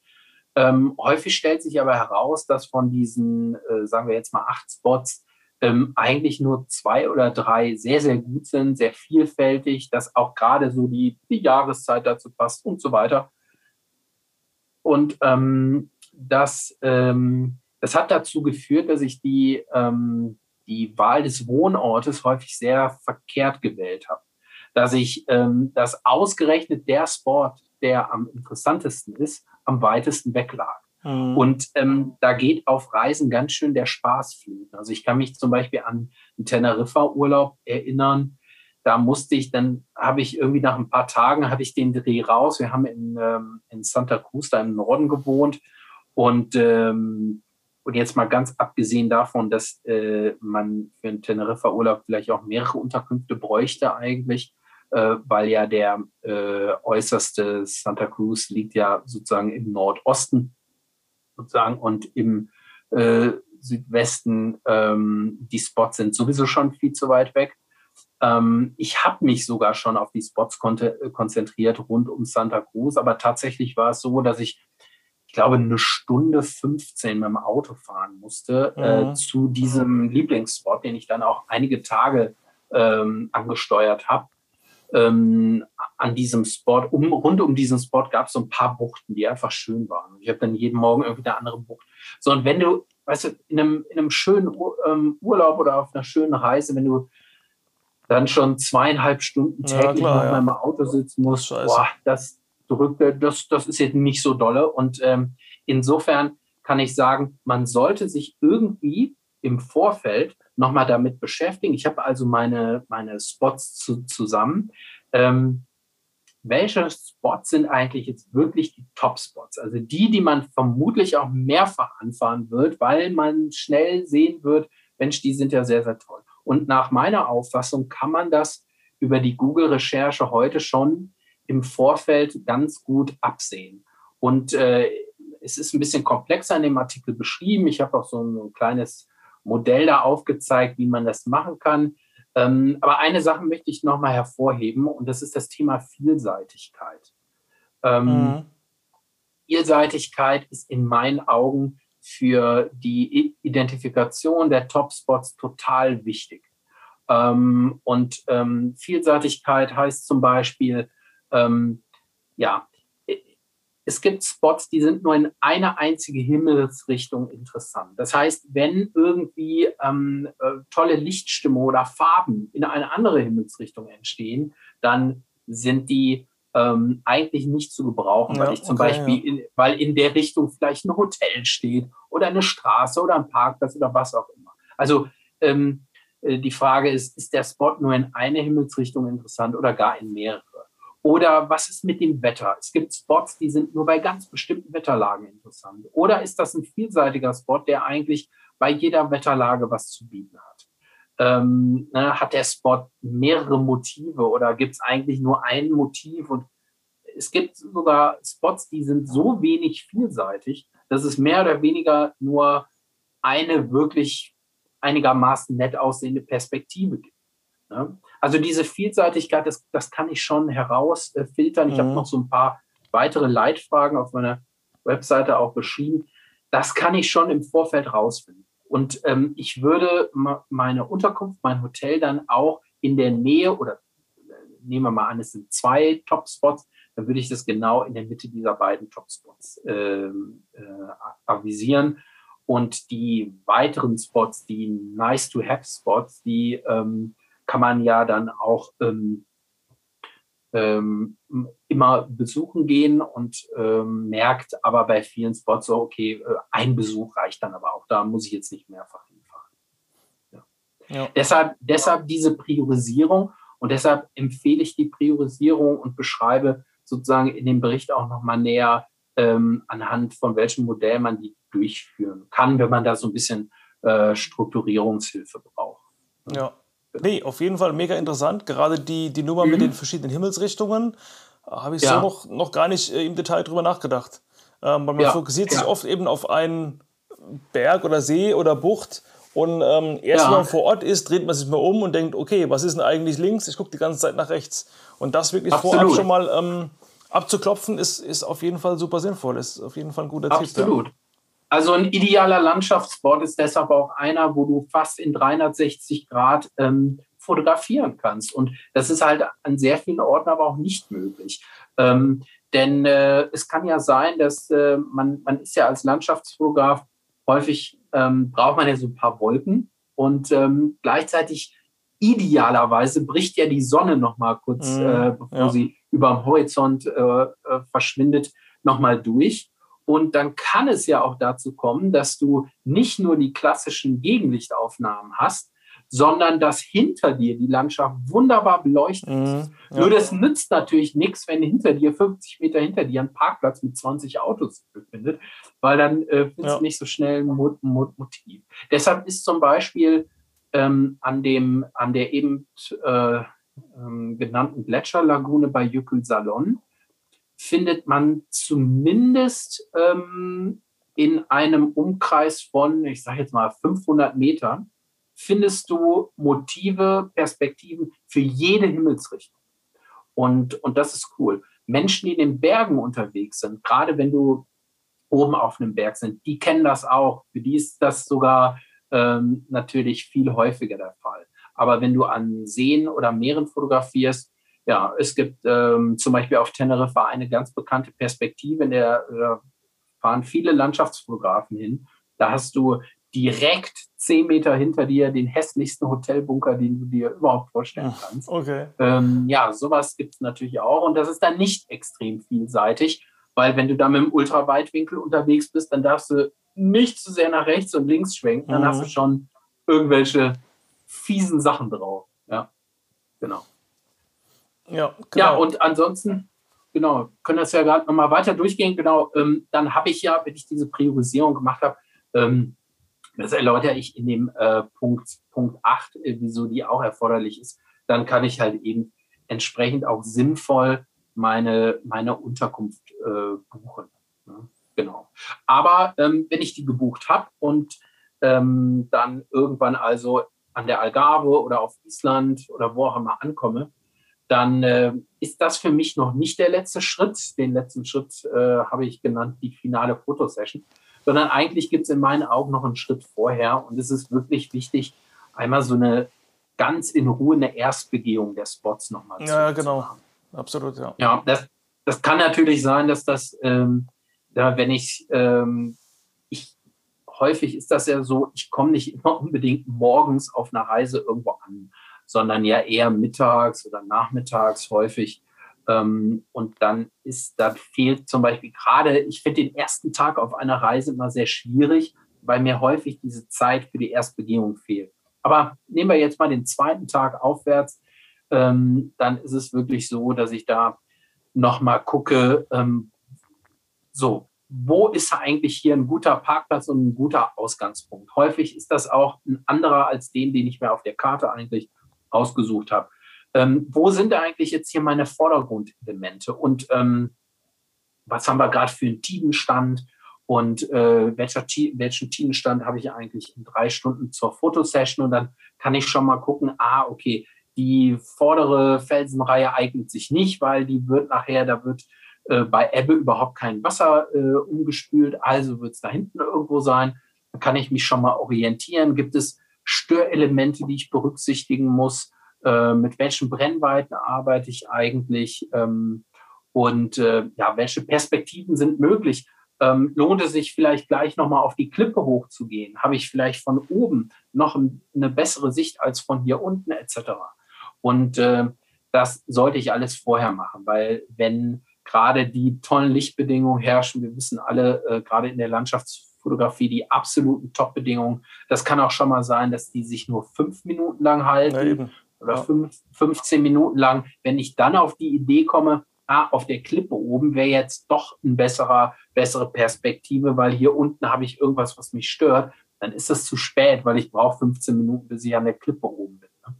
Ähm, häufig stellt sich aber heraus, dass von diesen, äh, sagen wir jetzt mal acht Spots, ähm, eigentlich nur zwei oder drei sehr, sehr gut sind, sehr vielfältig, dass auch gerade so die, die Jahreszeit dazu passt und so weiter. Und ähm, das, ähm, das hat dazu geführt, dass ich die, ähm, die Wahl des Wohnortes häufig sehr verkehrt gewählt habe. Dass ich, ähm, dass ausgerechnet der Sport, der am interessantesten ist, am weitesten weg lag. Mhm. Und ähm, da geht auf Reisen ganz schön der Spaß flöten. Also ich kann mich zum Beispiel an einen Teneriffa-Urlaub erinnern. Da musste ich, dann habe ich irgendwie nach ein paar Tagen hatte ich den Dreh raus. Wir haben in, ähm, in Santa Cruz da im Norden gewohnt und ähm, und jetzt mal ganz abgesehen davon, dass äh, man für einen Teneriffa-Urlaub vielleicht auch mehrere Unterkünfte bräuchte eigentlich, äh, weil ja der äh, äußerste Santa Cruz liegt ja sozusagen im Nordosten sozusagen und im äh, Südwesten ähm, die Spots sind sowieso schon viel zu weit weg. Ähm, ich habe mich sogar schon auf die Spots konzentriert rund um Santa Cruz, aber tatsächlich war es so, dass ich ich glaube, eine Stunde 15 mit dem Auto fahren musste äh, mhm. äh, zu diesem Lieblingsspot, den ich dann auch einige Tage ähm, angesteuert habe. Ähm, an diesem Spot, um, rund um diesen Spot gab es so ein paar Buchten, die einfach schön waren. Ich habe dann jeden Morgen irgendwie eine andere Bucht. So, und wenn du, weißt du, in einem, in einem schönen ähm, Urlaub oder auf einer schönen Reise, wenn du dann schon zweieinhalb Stunden täglich ja, klar, noch ja. im Auto sitzen musst, boah, das, zurück, das, das ist jetzt nicht so dolle. Und ähm, insofern kann ich sagen, man sollte sich irgendwie im Vorfeld nochmal damit beschäftigen. Ich habe also meine, meine Spots zu, zusammen. Ähm, welche Spots sind eigentlich jetzt wirklich die Top-Spots? Also die, die man vermutlich auch mehrfach anfahren wird, weil man schnell sehen wird, Mensch, die sind ja sehr, sehr toll. Und nach meiner Auffassung kann man das über die Google-Recherche heute schon im Vorfeld ganz gut absehen. Und äh, es ist ein bisschen komplexer in dem Artikel beschrieben. Ich habe auch so ein, ein, kleines Modell da aufgezeigt, wie man das machen kann. Ähm, aber eine Sache möchte ich nochmal hervorheben und das ist das Thema Vielseitigkeit. Ähm, mhm. Vielseitigkeit ist in meinen Augen für die Identifikation der Top-Spots total wichtig. Ähm, und ähm, Vielseitigkeit heißt zum Beispiel, ähm, ja, es gibt Spots, die sind nur in eine einzige Himmelsrichtung interessant. Das heißt, wenn irgendwie ähm, äh, tolle Lichtstimme oder Farben in eine andere Himmelsrichtung entstehen, dann sind die ähm, eigentlich nicht zu gebrauchen, ja, weil ich zum okay, Beispiel, ja. in, weil in der Richtung vielleicht ein Hotel steht oder eine Straße oder ein Parkplatz oder was auch immer. Also ähm, äh, die Frage ist, ist der Spot nur in eine Himmelsrichtung interessant oder gar in mehrere? Oder was ist mit dem Wetter? Es gibt Spots, die sind nur bei ganz bestimmten Wetterlagen interessant. Oder ist das ein vielseitiger Spot, der eigentlich bei jeder Wetterlage was zu bieten hat? Ähm, ne, hat der Spot mehrere Motive oder gibt es eigentlich nur ein Motiv? Und es gibt sogar Spots, die sind so wenig vielseitig, dass es mehr oder weniger nur eine wirklich einigermaßen nett aussehende Perspektive gibt. Ne? Also diese Vielseitigkeit, das, das kann ich schon herausfiltern. Ich mhm. habe noch so ein paar weitere Leitfragen auf meiner Webseite auch beschrieben. Das kann ich schon im Vorfeld rausfinden. Und ähm, ich würde meine Unterkunft, mein Hotel dann auch in der Nähe oder äh, nehmen wir mal an, es sind zwei Top-Spots, dann würde ich das genau in der Mitte dieser beiden Top-Spots äh, äh, avisieren. Und die weiteren Spots, die Nice-to-Have-Spots, die ähm, kann man ja dann auch ähm, ähm, immer besuchen gehen und ähm, merkt aber bei vielen Spots so, okay, äh, ein Besuch reicht dann aber auch, da muss ich jetzt nicht mehrfach hinfahren. Ja. Ja. Deshalb, deshalb diese Priorisierung und deshalb empfehle ich die Priorisierung und beschreibe sozusagen in dem Bericht auch nochmal näher ähm, anhand von welchem Modell man die durchführen kann, wenn man da so ein bisschen äh, Strukturierungshilfe braucht. Ja. Nee, auf jeden Fall mega interessant. Gerade die, die Nummer mhm. mit den verschiedenen Himmelsrichtungen äh, habe ich ja. so noch, noch gar nicht äh, im Detail drüber nachgedacht. Ähm, weil man ja. fokussiert sich ja. oft eben auf einen, Berg oder See oder Bucht und ähm, erst wenn man vor Ort ist, dreht man sich mal um und denkt, okay, was ist denn eigentlich links? Ich gucke die ganze Zeit nach rechts. Und das wirklich Absolut. vorab schon mal ähm, abzuklopfen, ist, ist auf jeden Fall super sinnvoll. Ist auf jeden Fall ein guter Absolut. Tipp. Absolut. Also ein idealer Landschaftsspot ist deshalb auch einer, wo du fast in 360 Grad ähm, fotografieren kannst. Und das ist halt an sehr vielen Orten aber auch nicht möglich. Ähm, denn äh, es kann ja sein, dass äh, man, man ist ja als Landschaftsfotograf häufig ähm, braucht man ja so ein paar Wolken und ähm, gleichzeitig idealerweise bricht ja die Sonne noch mal kurz, mhm, äh, bevor ja. sie über dem Horizont äh, äh, verschwindet, noch mal durch. Und dann kann es ja auch dazu kommen, dass du nicht nur die klassischen Gegenlichtaufnahmen hast, sondern dass hinter dir die Landschaft wunderbar beleuchtet ist. Mhm, ja. Nur das nützt natürlich nichts, wenn hinter dir, 50 Meter hinter dir, ein Parkplatz mit 20 Autos befindet, weil dann äh, findest ja. nicht so schnell ein Mot Mot Motiv. Deshalb ist zum Beispiel ähm, an, dem, an der eben äh, ähm, genannten Gletscherlagune bei Jökul Salon findet man zumindest ähm, in einem Umkreis von, ich sage jetzt mal 500 Metern, findest du Motive, Perspektiven für jede Himmelsrichtung. Und, und das ist cool. Menschen, die in den Bergen unterwegs sind, gerade wenn du oben auf einem Berg sind, die kennen das auch. Für die ist das sogar ähm, natürlich viel häufiger der Fall. Aber wenn du an Seen oder Meeren fotografierst, ja, es gibt ähm, zum Beispiel auf Teneriffa eine ganz bekannte Perspektive, in der äh, fahren viele Landschaftsfotografen hin. Da hast du direkt zehn Meter hinter dir den hässlichsten Hotelbunker, den du dir überhaupt vorstellen kannst. Okay. Ähm, ja, sowas gibt es natürlich auch. Und das ist dann nicht extrem vielseitig, weil wenn du da mit dem Ultraweitwinkel unterwegs bist, dann darfst du nicht zu sehr nach rechts und links schwenken. Dann mhm. hast du schon irgendwelche fiesen Sachen drauf. Ja, genau. Ja, genau. ja und ansonsten, genau, können das ja gerade nochmal weiter durchgehen. Genau, ähm, dann habe ich ja, wenn ich diese Priorisierung gemacht habe, ähm, das erläutere ich in dem äh, Punkt, Punkt 8, äh, wieso die auch erforderlich ist. Dann kann ich halt eben entsprechend auch sinnvoll meine, meine Unterkunft äh, buchen. Ja, genau. Aber ähm, wenn ich die gebucht habe und ähm, dann irgendwann also an der Algarve oder auf Island oder wo auch immer ankomme, dann äh, ist das für mich noch nicht der letzte Schritt. Den letzten Schritt äh, habe ich genannt, die finale Fotosession sondern eigentlich gibt es in meinen Augen noch einen Schritt vorher. Und es ist wirklich wichtig, einmal so eine ganz in Ruhe eine Erstbegehung der Spots nochmal zu Ja, genau. Machen. Absolut, ja. Ja, das, das kann natürlich sein, dass das, ähm, ja, wenn ich, ähm, ich, häufig ist das ja so, ich komme nicht immer unbedingt morgens auf einer Reise irgendwo an, sondern ja eher mittags oder nachmittags häufig. Ähm, und dann ist, da fehlt zum Beispiel gerade, ich finde den ersten Tag auf einer Reise immer sehr schwierig, weil mir häufig diese Zeit für die Erstbegehung fehlt. Aber nehmen wir jetzt mal den zweiten Tag aufwärts, ähm, dann ist es wirklich so, dass ich da nochmal gucke, ähm, so, wo ist eigentlich hier ein guter Parkplatz und ein guter Ausgangspunkt? Häufig ist das auch ein anderer als den, den ich mir auf der Karte eigentlich ausgesucht habe. Ähm, wo sind eigentlich jetzt hier meine Vordergrundelemente? Und ähm, was haben wir gerade für einen Tidenstand und äh, welcher, welchen Tidenstand habe ich eigentlich in drei Stunden zur Fotosession? Und dann kann ich schon mal gucken, ah, okay, die vordere Felsenreihe eignet sich nicht, weil die wird nachher, da wird äh, bei Ebbe überhaupt kein Wasser äh, umgespült, also wird es da hinten irgendwo sein. Dann kann ich mich schon mal orientieren. Gibt es Störelemente, die ich berücksichtigen muss? äh, mit welchen Brennweiten arbeite ich eigentlich ähm, und äh, ja, welche Perspektiven sind möglich. Ähm, lohnt es sich vielleicht gleich nochmal auf die Klippe hochzugehen? Habe ich vielleicht von oben noch eine bessere Sicht als von hier unten etc.? Und äh, das sollte ich alles vorher machen, weil wenn gerade die tollen Lichtbedingungen herrschen, wir wissen alle, äh, gerade in der Landschaftsfotografie, die absoluten Top-Bedingungen, das kann auch schon mal sein, dass die sich nur fünf Minuten lang halten. Ja, oder fünf, 15 Minuten lang, wenn ich dann auf die Idee komme, ah, auf der Klippe oben wäre jetzt doch ein besserer, bessere Perspektive, weil hier unten habe ich irgendwas, was mich stört, dann ist das zu spät, weil ich brauche 15 Minuten, bis ich an der Klippe oben bin. Ne?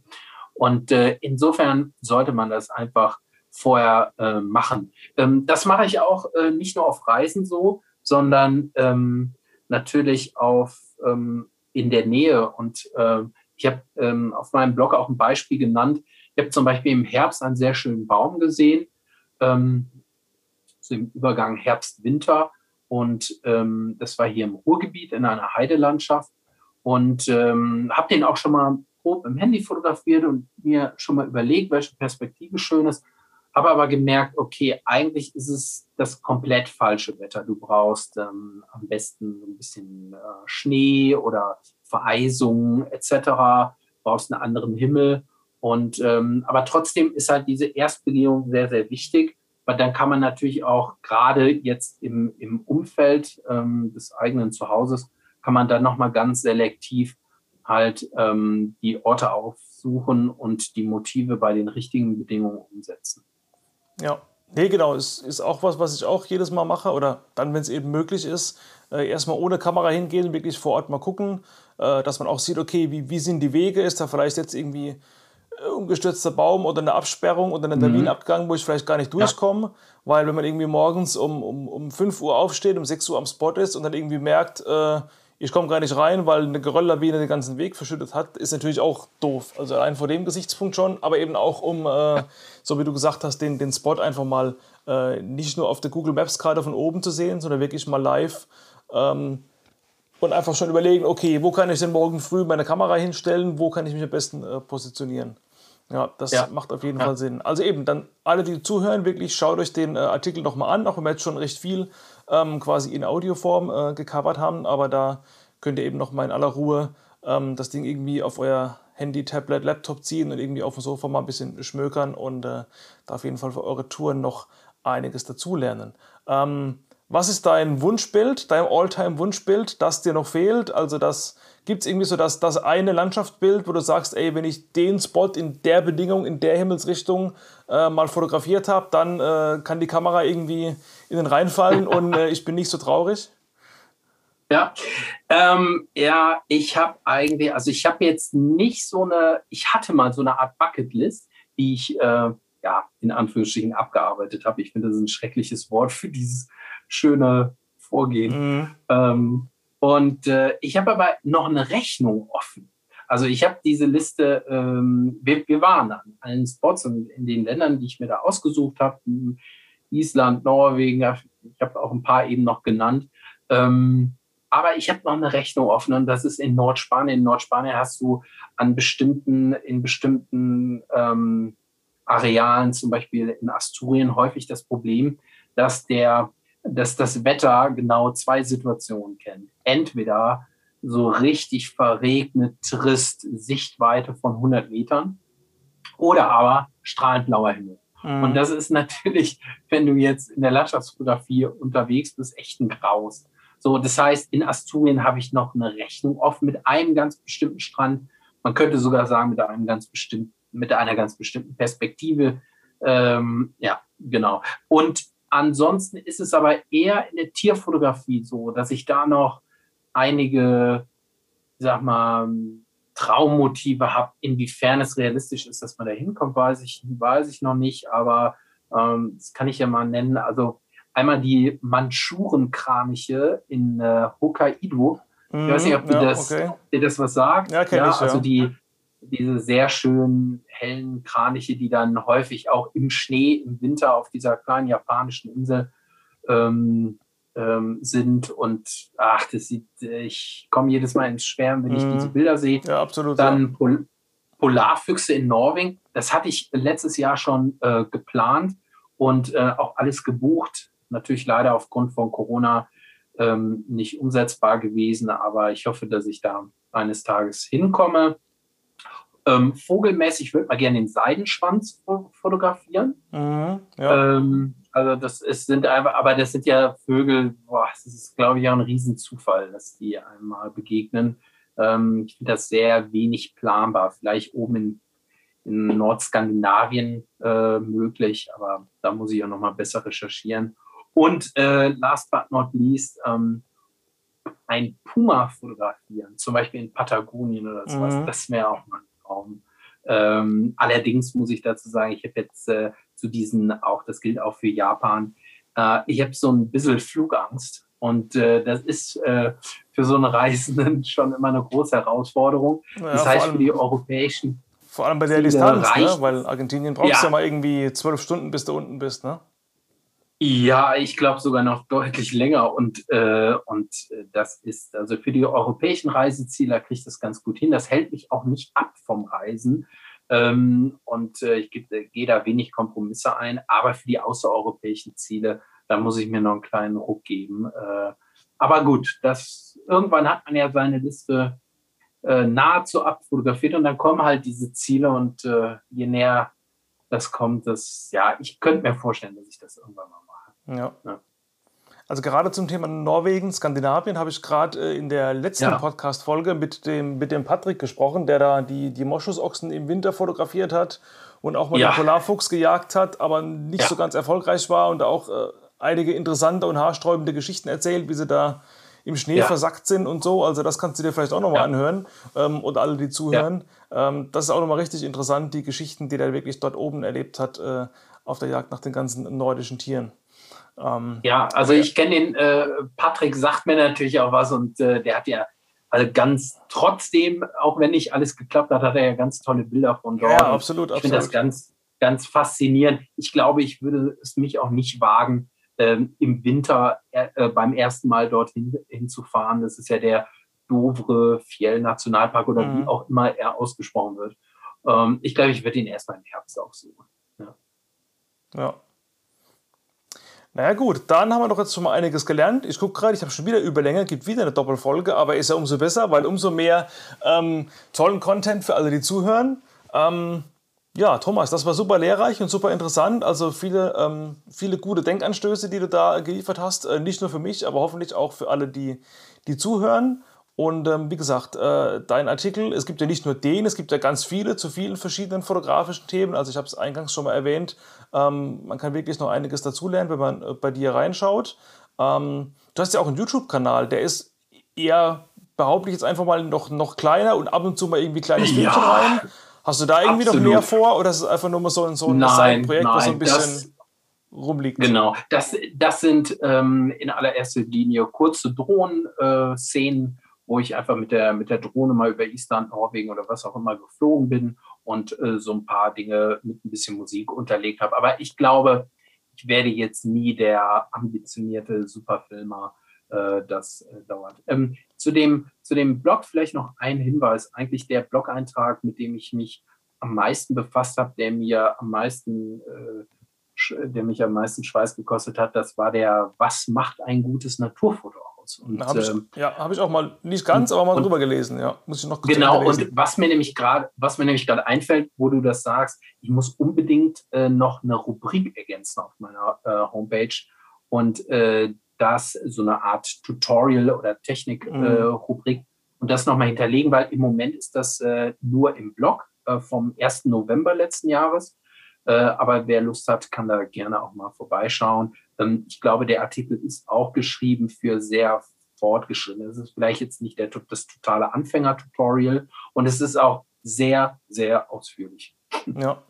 Und äh, insofern sollte man das einfach vorher äh, machen. Ähm, das mache ich auch äh, nicht nur auf Reisen so, sondern ähm, natürlich auf ähm, in der Nähe. Und äh, ich habe ähm, auf meinem Blog auch ein Beispiel genannt. Ich habe zum Beispiel im Herbst einen sehr schönen Baum gesehen, ähm, so im Übergang Herbst-Winter. Und ähm, das war hier im Ruhrgebiet in einer Heidelandschaft. Und ähm, habe den auch schon mal grob im Handy fotografiert und mir schon mal überlegt, welche Perspektive schön ist. Habe aber gemerkt, okay, eigentlich ist es das komplett falsche Wetter. Du brauchst ähm, am besten ein bisschen äh, Schnee oder Vereisung etc. Brauchst einen anderen Himmel. Und ähm, aber trotzdem ist halt diese Erstbegehung sehr, sehr wichtig, weil dann kann man natürlich auch gerade jetzt im, im Umfeld ähm, des eigenen Zuhauses kann man dann nochmal ganz selektiv halt ähm, die Orte aufsuchen und die Motive bei den richtigen Bedingungen umsetzen. Ja, nee, genau. Es ist auch was, was ich auch jedes Mal mache oder dann, wenn es eben möglich ist, äh, erstmal ohne Kamera hingehen, wirklich vor Ort mal gucken, äh, dass man auch sieht, okay, wie, wie sind die Wege? Ist da vielleicht jetzt irgendwie umgestürzter Baum oder eine Absperrung oder ein Terminabgang, wo ich vielleicht gar nicht durchkomme. Ja. Weil wenn man irgendwie morgens um, um, um 5 Uhr aufsteht, um 6 Uhr am Spot ist und dann irgendwie merkt, äh, ich komme gar nicht rein, weil eine Gerölllawine den ganzen Weg verschüttet hat, ist natürlich auch doof. Also allein vor dem Gesichtspunkt schon, aber eben auch um, äh, so wie du gesagt hast, den, den Spot einfach mal äh, nicht nur auf der Google Maps Karte von oben zu sehen, sondern wirklich mal live. Ähm, und einfach schon überlegen, okay, wo kann ich denn morgen früh meine Kamera hinstellen, wo kann ich mich am besten äh, positionieren. Ja, das ja. macht auf jeden ja. Fall Sinn. Also eben, dann alle, die zuhören, wirklich schaut euch den äh, Artikel nochmal an, auch wenn wir jetzt schon recht viel ähm, quasi in Audioform äh, gecovert haben, aber da könnt ihr eben nochmal in aller Ruhe ähm, das Ding irgendwie auf euer Handy, Tablet, Laptop ziehen und irgendwie auf dem Sofa mal ein bisschen schmökern und äh, da auf jeden Fall für eure Touren noch einiges dazulernen. Ähm, was ist dein Wunschbild, dein Alltime-Wunschbild, das dir noch fehlt? Also das Gibt es irgendwie so das, das eine Landschaftsbild, wo du sagst, ey, wenn ich den Spot in der Bedingung, in der Himmelsrichtung äh, mal fotografiert habe, dann äh, kann die Kamera irgendwie in den Rhein fallen (laughs) und äh, ich bin nicht so traurig? Ja, ähm, ja, ich habe eigentlich, also ich habe jetzt nicht so eine, ich hatte mal so eine Art Bucketlist, die ich äh, ja in Anführungsstrichen abgearbeitet habe. Ich finde, das ist ein schreckliches Wort für dieses schöne Vorgehen. Mhm. Ähm, und äh, ich habe aber noch eine Rechnung offen. Also ich habe diese Liste, ähm, wir, wir, waren an allen Spots und in den Ländern, die ich mir da ausgesucht habe, Island, Norwegen, ich habe auch ein paar eben noch genannt. Ähm, aber ich habe noch eine Rechnung offen und das ist in Nordspanien. In Nordspanien hast du an bestimmten, in bestimmten ähm, Arealen, zum Beispiel in Asturien, häufig das Problem, dass der dass das Wetter genau zwei Situationen kennt. Entweder so richtig verregnet, trist, Sichtweite von 100 Metern oder aber strahlend blauer Himmel. Mhm. Und das ist natürlich, (laughs) wenn du jetzt in der Landschaftsfotografie unterwegs bist, echt ein Graus. So, das heißt, in Asturien habe ich noch eine Rechnung offen mit einem ganz bestimmten Strand. Man könnte sogar sagen, mit einem ganz bestimmten, mit einer ganz bestimmten Perspektive. Ähm, ja, genau. Und Ansonsten ist es aber eher in der Tierfotografie so, dass ich da noch einige, sag mal, Traummotive habe. Inwiefern es realistisch ist, dass man da hinkommt, weiß ich, weiß ich noch nicht, aber ähm, das kann ich ja mal nennen. Also einmal die Mandschurenkraniche in äh, Hokkaido. ich weiß nicht, ob, ja, das, okay. dir das was sagt. Ja, ja, ich, Also die, diese sehr schönen hellen Kraniche, die dann häufig auch im Schnee im Winter auf dieser kleinen japanischen Insel ähm, ähm, sind. Und ach, das sieht, ich komme jedes Mal ins Schwärmen, wenn ich mhm. diese Bilder sehe. Ja, absolut. Dann ja. Pol Polarfüchse in Norwegen. Das hatte ich letztes Jahr schon äh, geplant und äh, auch alles gebucht. Natürlich leider aufgrund von Corona ähm, nicht umsetzbar gewesen, aber ich hoffe, dass ich da eines Tages hinkomme. Ähm, vogelmäßig würde man gerne den Seidenschwanz fotografieren. Mhm, ja. ähm, also das ist, sind einfach, aber das sind ja Vögel, boah, das ist, glaube ich, auch ein Riesenzufall, dass die einmal begegnen. Ähm, ich finde das sehr wenig planbar. Vielleicht oben in, in Nordskandinavien äh, möglich, aber da muss ich auch noch mal besser recherchieren. Und äh, last but not least, ähm, ein Puma fotografieren, zum Beispiel in Patagonien oder sowas. Mhm. Das wäre auch mal Raum. Ähm, allerdings muss ich dazu sagen, ich habe jetzt äh, zu diesen, auch das gilt auch für Japan, äh, ich habe so ein bisschen Flugangst. Und äh, das ist äh, für so einen Reisenden (laughs) schon immer eine große Herausforderung. Ja, das heißt, für die europäischen. Vor allem bei der Distanz, ne? weil Argentinien brauchst ja. ja mal irgendwie zwölf Stunden, bis du unten bist. Ne? Ja, ich glaube sogar noch deutlich länger. Und, äh, und äh, das ist, also für die europäischen Reiseziele kriegt das ganz gut hin. Das hält mich auch nicht ab vom Reisen. Ähm, und äh, ich äh, gehe da wenig Kompromisse ein. Aber für die außereuropäischen Ziele, da muss ich mir noch einen kleinen Ruck geben. Äh, aber gut, das, irgendwann hat man ja seine Liste äh, nahezu abfotografiert und dann kommen halt diese Ziele und äh, je näher das kommt, das, ja, ich könnte mir vorstellen, dass ich das irgendwann mal mache. Ja. ja. Also gerade zum Thema Norwegen, Skandinavien habe ich gerade äh, in der letzten ja. Podcast-Folge mit dem, mit dem Patrick gesprochen, der da die, die Moschusochsen im Winter fotografiert hat und auch mal ja. den Polarfuchs gejagt hat, aber nicht ja. so ganz erfolgreich war und auch äh, einige interessante und haarsträubende Geschichten erzählt, wie sie da im Schnee ja. versackt sind und so. Also das kannst du dir vielleicht auch nochmal ja. anhören ähm, und alle, die zuhören. Ja. Ähm, das ist auch nochmal richtig interessant, die Geschichten, die er wirklich dort oben erlebt hat äh, auf der Jagd nach den ganzen nordischen Tieren. Ähm, ja, also ich kenne den, äh, Patrick sagt mir natürlich auch was und äh, der hat ja also ganz trotzdem, auch wenn nicht alles geklappt hat, hat er ja ganz tolle Bilder von dort. Ja, absolut. Ich finde das ganz, ganz faszinierend. Ich glaube, ich würde es mich auch nicht wagen, ähm, im Winter äh, äh beim ersten Mal dorthin hinzufahren. Das ist ja der Dovre Fjell Nationalpark oder mhm. wie auch immer er ausgesprochen wird. Ähm, ich glaube, ich werde ihn erstmal im Herbst auch suchen. Ja. ja. Naja gut, dann haben wir doch jetzt schon mal einiges gelernt. Ich gucke gerade, ich habe schon wieder Überlänge, gibt wieder eine Doppelfolge, aber ist ja umso besser, weil umso mehr ähm, tollen Content für alle, die zuhören. Ähm, ja, Thomas, das war super lehrreich und super interessant. Also viele, ähm, viele gute Denkanstöße, die du da geliefert hast. Äh, nicht nur für mich, aber hoffentlich auch für alle, die, die zuhören. Und ähm, wie gesagt, äh, dein Artikel, es gibt ja nicht nur den, es gibt ja ganz viele zu vielen verschiedenen fotografischen Themen. Also ich habe es eingangs schon mal erwähnt. Ähm, man kann wirklich noch einiges dazulernen, wenn man äh, bei dir reinschaut. Ähm, du hast ja auch einen YouTube-Kanal, der ist eher, behaupte ich jetzt einfach mal, noch, noch kleiner und ab und zu mal irgendwie kleines Filmchen ja. rein. Hast du da irgendwie Absolut. noch mehr vor oder ist es einfach nur mal so, so ein Projekt, was so ein bisschen rumliegt? Genau, das, das sind ähm, in allererster Linie kurze Drohnen-Szenen, äh, wo ich einfach mit der, mit der Drohne mal über Island, Norwegen oder was auch immer geflogen bin und äh, so ein paar Dinge mit ein bisschen Musik unterlegt habe. Aber ich glaube, ich werde jetzt nie der ambitionierte Superfilmer äh, das äh, dauert. Ähm, zu, dem, zu dem Blog vielleicht noch ein Hinweis. Eigentlich der Blog-Eintrag, mit dem ich mich am meisten befasst habe, der mir am meisten, äh, der mich am meisten Schweiß gekostet hat, das war der Was macht ein gutes Naturfoto? Habe ich, ähm, ja, hab ich auch mal, nicht ganz, aber mal und, drüber gelesen, ja. Muss ich noch Genau, und was mir nämlich gerade, was mir nämlich gerade einfällt, wo du das sagst, ich muss unbedingt äh, noch eine Rubrik ergänzen auf meiner äh, Homepage. Und äh, das so eine Art Tutorial oder Technik-Rubrik mhm. äh, und das nochmal hinterlegen, weil im Moment ist das äh, nur im Blog äh, vom 1. November letzten Jahres. Aber wer Lust hat, kann da gerne auch mal vorbeischauen. Ähm, ich glaube, der Artikel ist auch geschrieben für sehr fortgeschritten. Es ist vielleicht jetzt nicht der, das totale Anfänger-Tutorial und es ist auch sehr, sehr ausführlich. Ja.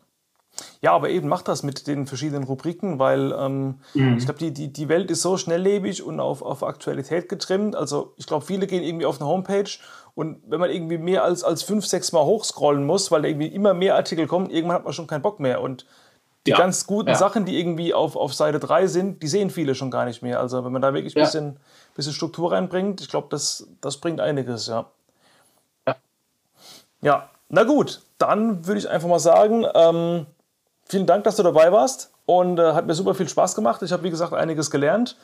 Ja, aber eben macht das mit den verschiedenen Rubriken, weil ähm, mhm. ich glaube, die, die, die Welt ist so schnelllebig und auf, auf Aktualität getrimmt. Also ich glaube, viele gehen irgendwie auf eine Homepage und wenn man irgendwie mehr als, als fünf, sechs Mal hochscrollen muss, weil irgendwie immer mehr Artikel kommen, irgendwann hat man schon keinen Bock mehr. Und die ja. ganz guten ja. Sachen, die irgendwie auf, auf Seite 3 sind, die sehen viele schon gar nicht mehr. Also wenn man da wirklich ein ja. bisschen, bisschen Struktur reinbringt, ich glaube, das, das bringt einiges, ja. Ja. Na gut, dann würde ich einfach mal sagen, ähm, vielen Dank, dass du dabei warst und äh, hat mir super viel Spaß gemacht. Ich habe, wie gesagt, einiges gelernt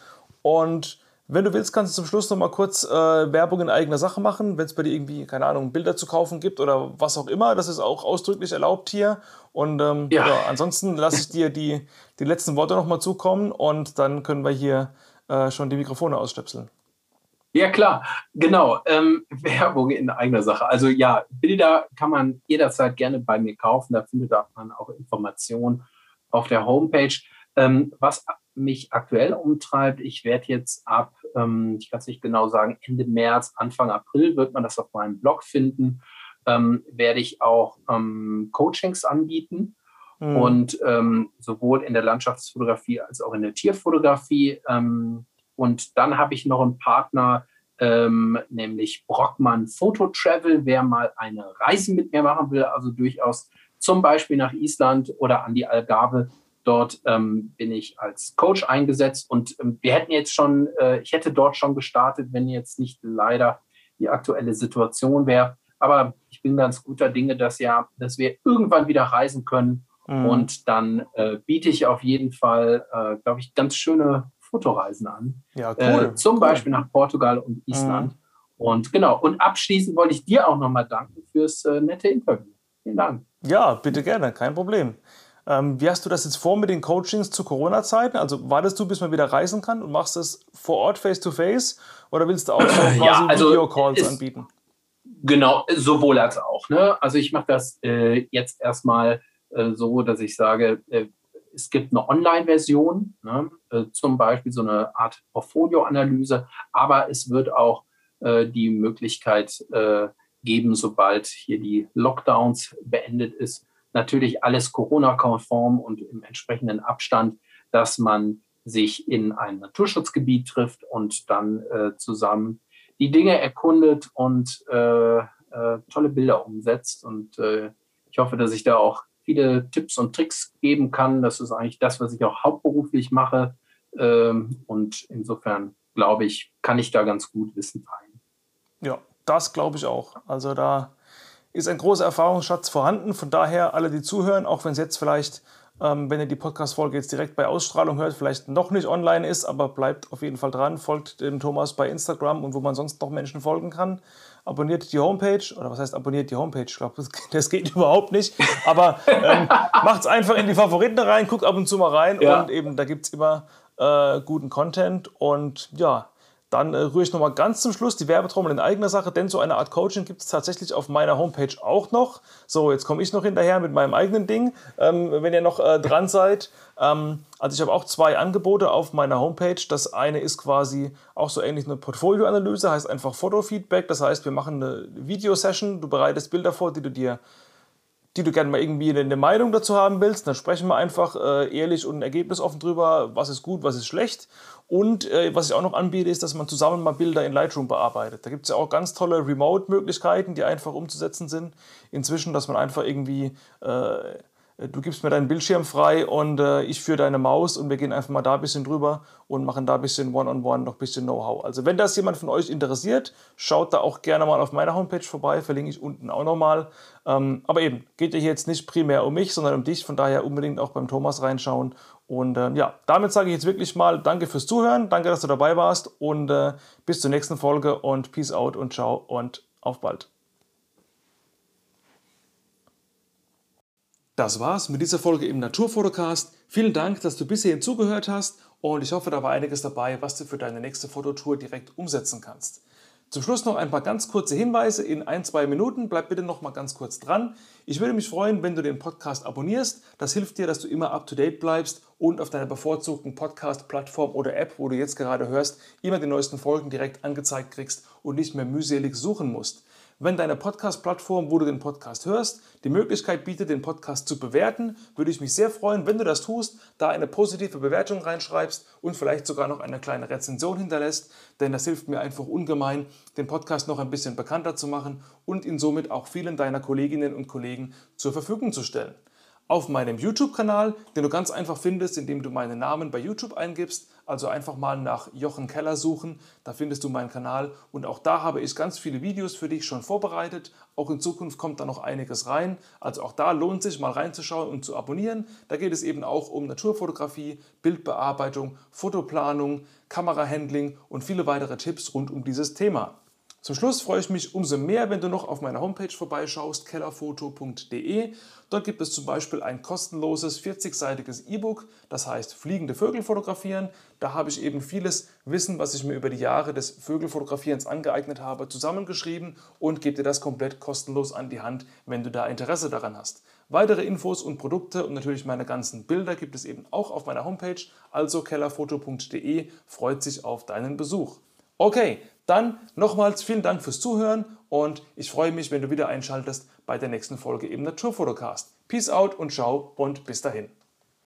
und wenn du willst, kannst du zum Schluss noch mal kurz äh, Werbung in eigener Sache machen, wenn es bei dir irgendwie, keine Ahnung, Bilder zu kaufen gibt oder was auch immer. Das ist auch ausdrücklich erlaubt hier. Und ähm, ja. ja. ansonsten lasse ich dir die, die letzten Worte noch mal zukommen und dann können wir hier äh, schon die Mikrofone ausstöpseln. Ja, klar, genau. Ähm, (laughs) Werbung in eigener Sache. Also ja, Bilder kann man jederzeit gerne bei mir kaufen. Da findet man auch Informationen auf der Homepage. Ähm, was mich aktuell umtreibt, ich werde jetzt ab, ähm, ich kann es nicht genau sagen, Ende März, Anfang April wird man das auf meinem Blog finden, ähm, werde ich auch ähm, Coachings anbieten. Mhm. Und ähm, sowohl in der Landschaftsfotografie als auch in der Tierfotografie Und dann habe ich noch einen Partner, ähm, nämlich Brockmann Photo Travel. Wer mal eine Reise mit mir machen will, also durchaus zum Beispiel nach Island oder an die Algarve, dort ähm, bin ich als Coach eingesetzt. Und ähm, wir hätten jetzt schon, äh, ich hätte dort schon gestartet, wenn jetzt nicht leider die aktuelle Situation wäre. Aber ich bin ganz guter Dinge, dass ja, dass wir irgendwann wieder reisen können. Mhm. Und dann äh, biete ich auf jeden Fall, äh, glaube ich, ganz schöne Fotoreisen an. Ja, äh, cool. Zum cool. Beispiel nach Portugal und Island. Mhm. Und genau, und abschließend wollte ich dir auch nochmal danken fürs äh, nette Interview. Vielen Dank. Ja, bitte gerne, kein Problem. Ähm, wie hast du das jetzt vor mit den Coachings zu Corona-Zeiten? Also wartest du, bis man wieder reisen kann und machst das vor Ort face-to-face oder willst du auch (clears throat) so quasi ja, also Videocalls anbieten? Genau, sowohl als auch. Ne? Also ich mache das äh, jetzt erstmal äh, so, dass ich sage, äh, es gibt eine Online-Version, ne? Äh, zum Beispiel so eine Art Portfolio-Analyse, aber es wird auch äh, die Möglichkeit äh, geben, sobald hier die Lockdowns beendet ist, natürlich alles Corona-konform und im entsprechenden Abstand, dass man sich in ein Naturschutzgebiet trifft und dann äh, zusammen die Dinge erkundet und äh, äh, tolle Bilder umsetzt. Und ich hoffe, dass ich da auch viele Tipps und Tricks geben kann. Das ist eigentlich das, was ich auch hauptberuflich mache. Ähm, und insofern glaube ich, kann ich da ganz gut Wissen teilen. Ja, das glaube ich auch. Also da ist ein großer Erfahrungsschatz vorhanden. Von daher, alle, die zuhören, auch wenn es jetzt vielleicht, ähm, wenn ihr die Podcast-Folge jetzt direkt bei Ausstrahlung hört, vielleicht noch nicht online ist, aber bleibt auf jeden Fall dran, folgt dem Thomas bei Instagram und wo man sonst noch Menschen folgen kann abonniert die Homepage, oder was heißt abonniert die Homepage? Ich glaube, das, (laughs) das, geht überhaupt nicht. Aber ähm, (laughs) macht es einfach in die Favoriten rein, guckt ab und zu mal rein ja. und eben, da gibt es immer äh, guten Content. Und ja, dann äh, rühre ich nochmal ganz zum Schluss die Werbetrommel in eigener Sache, denn so eine Art Coaching gibt es tatsächlich auf meiner Homepage auch noch. So, jetzt komme ich noch hinterher mit meinem eigenen Ding, ähm, wenn ihr noch äh, dran seid. Ähm, also ich habe auch zwei Angebote auf meiner Homepage. Das eine ist quasi auch so ähnlich eine Portfolioanalyse, heißt einfach Fotofeedback. Das heißt, wir machen eine Videosession, du bereitest Bilder vor, die du dir die du gerne mal irgendwie eine Meinung dazu haben willst, dann sprechen wir einfach äh, ehrlich und ergebnisoffen drüber, was ist gut, was ist schlecht. Und äh, was ich auch noch anbiete, ist, dass man zusammen mal Bilder in Lightroom bearbeitet. Da gibt es ja auch ganz tolle Remote-Möglichkeiten, die einfach umzusetzen sind. Inzwischen, dass man einfach irgendwie äh, du gibst mir deinen Bildschirm frei und äh, ich führe deine Maus und wir gehen einfach mal da ein bisschen drüber und machen da ein bisschen One-on-One, -on -one, noch ein bisschen Know-how. Also wenn das jemand von euch interessiert, schaut da auch gerne mal auf meiner Homepage vorbei, verlinke ich unten auch nochmal. Ähm, aber eben, geht ja hier jetzt nicht primär um mich, sondern um dich, von daher unbedingt auch beim Thomas reinschauen. Und äh, ja, damit sage ich jetzt wirklich mal Danke fürs Zuhören, danke, dass du dabei warst und äh, bis zur nächsten Folge und Peace out und ciao und auf bald. Das war's mit dieser Folge im Naturfotocast. Vielen Dank, dass du bisher zugehört hast und ich hoffe, da war einiges dabei, was du für deine nächste Fototour direkt umsetzen kannst. Zum Schluss noch ein paar ganz kurze Hinweise in ein, zwei Minuten. Bleib bitte noch mal ganz kurz dran. Ich würde mich freuen, wenn du den Podcast abonnierst. Das hilft dir, dass du immer up to date bleibst und auf deiner bevorzugten Podcast-Plattform oder App, wo du jetzt gerade hörst, immer die neuesten Folgen direkt angezeigt kriegst und nicht mehr mühselig suchen musst wenn deine Podcast-Plattform, wo du den Podcast hörst, die Möglichkeit bietet, den Podcast zu bewerten, würde ich mich sehr freuen, wenn du das tust, da eine positive Bewertung reinschreibst und vielleicht sogar noch eine kleine Rezension hinterlässt, denn das hilft mir einfach ungemein, den Podcast noch ein bisschen bekannter zu machen und ihn somit auch vielen deiner Kolleginnen und Kollegen zur Verfügung zu stellen auf meinem YouTube-Kanal, den du ganz einfach findest, indem du meinen Namen bei YouTube eingibst. Also einfach mal nach Jochen Keller suchen, da findest du meinen Kanal und auch da habe ich ganz viele Videos für dich schon vorbereitet. Auch in Zukunft kommt da noch einiges rein. Also auch da lohnt sich mal reinzuschauen und zu abonnieren. Da geht es eben auch um Naturfotografie, Bildbearbeitung, Fotoplanung, Kamerahandling und viele weitere Tipps rund um dieses Thema. Zum Schluss freue ich mich umso mehr, wenn du noch auf meiner Homepage vorbeischaust, kellerfoto.de. Dort gibt es zum Beispiel ein kostenloses 40-seitiges E-Book, das heißt Fliegende Vögel fotografieren. Da habe ich eben vieles Wissen, was ich mir über die Jahre des Vögelfotografierens angeeignet habe, zusammengeschrieben und gebe dir das komplett kostenlos an die Hand, wenn du da Interesse daran hast. Weitere Infos und Produkte und natürlich meine ganzen Bilder gibt es eben auch auf meiner Homepage, also kellerfoto.de freut sich auf deinen Besuch. Okay, dann nochmals vielen Dank fürs Zuhören und ich freue mich, wenn du wieder einschaltest bei der nächsten Folge im Naturfotocast. Peace out und ciao und bis dahin.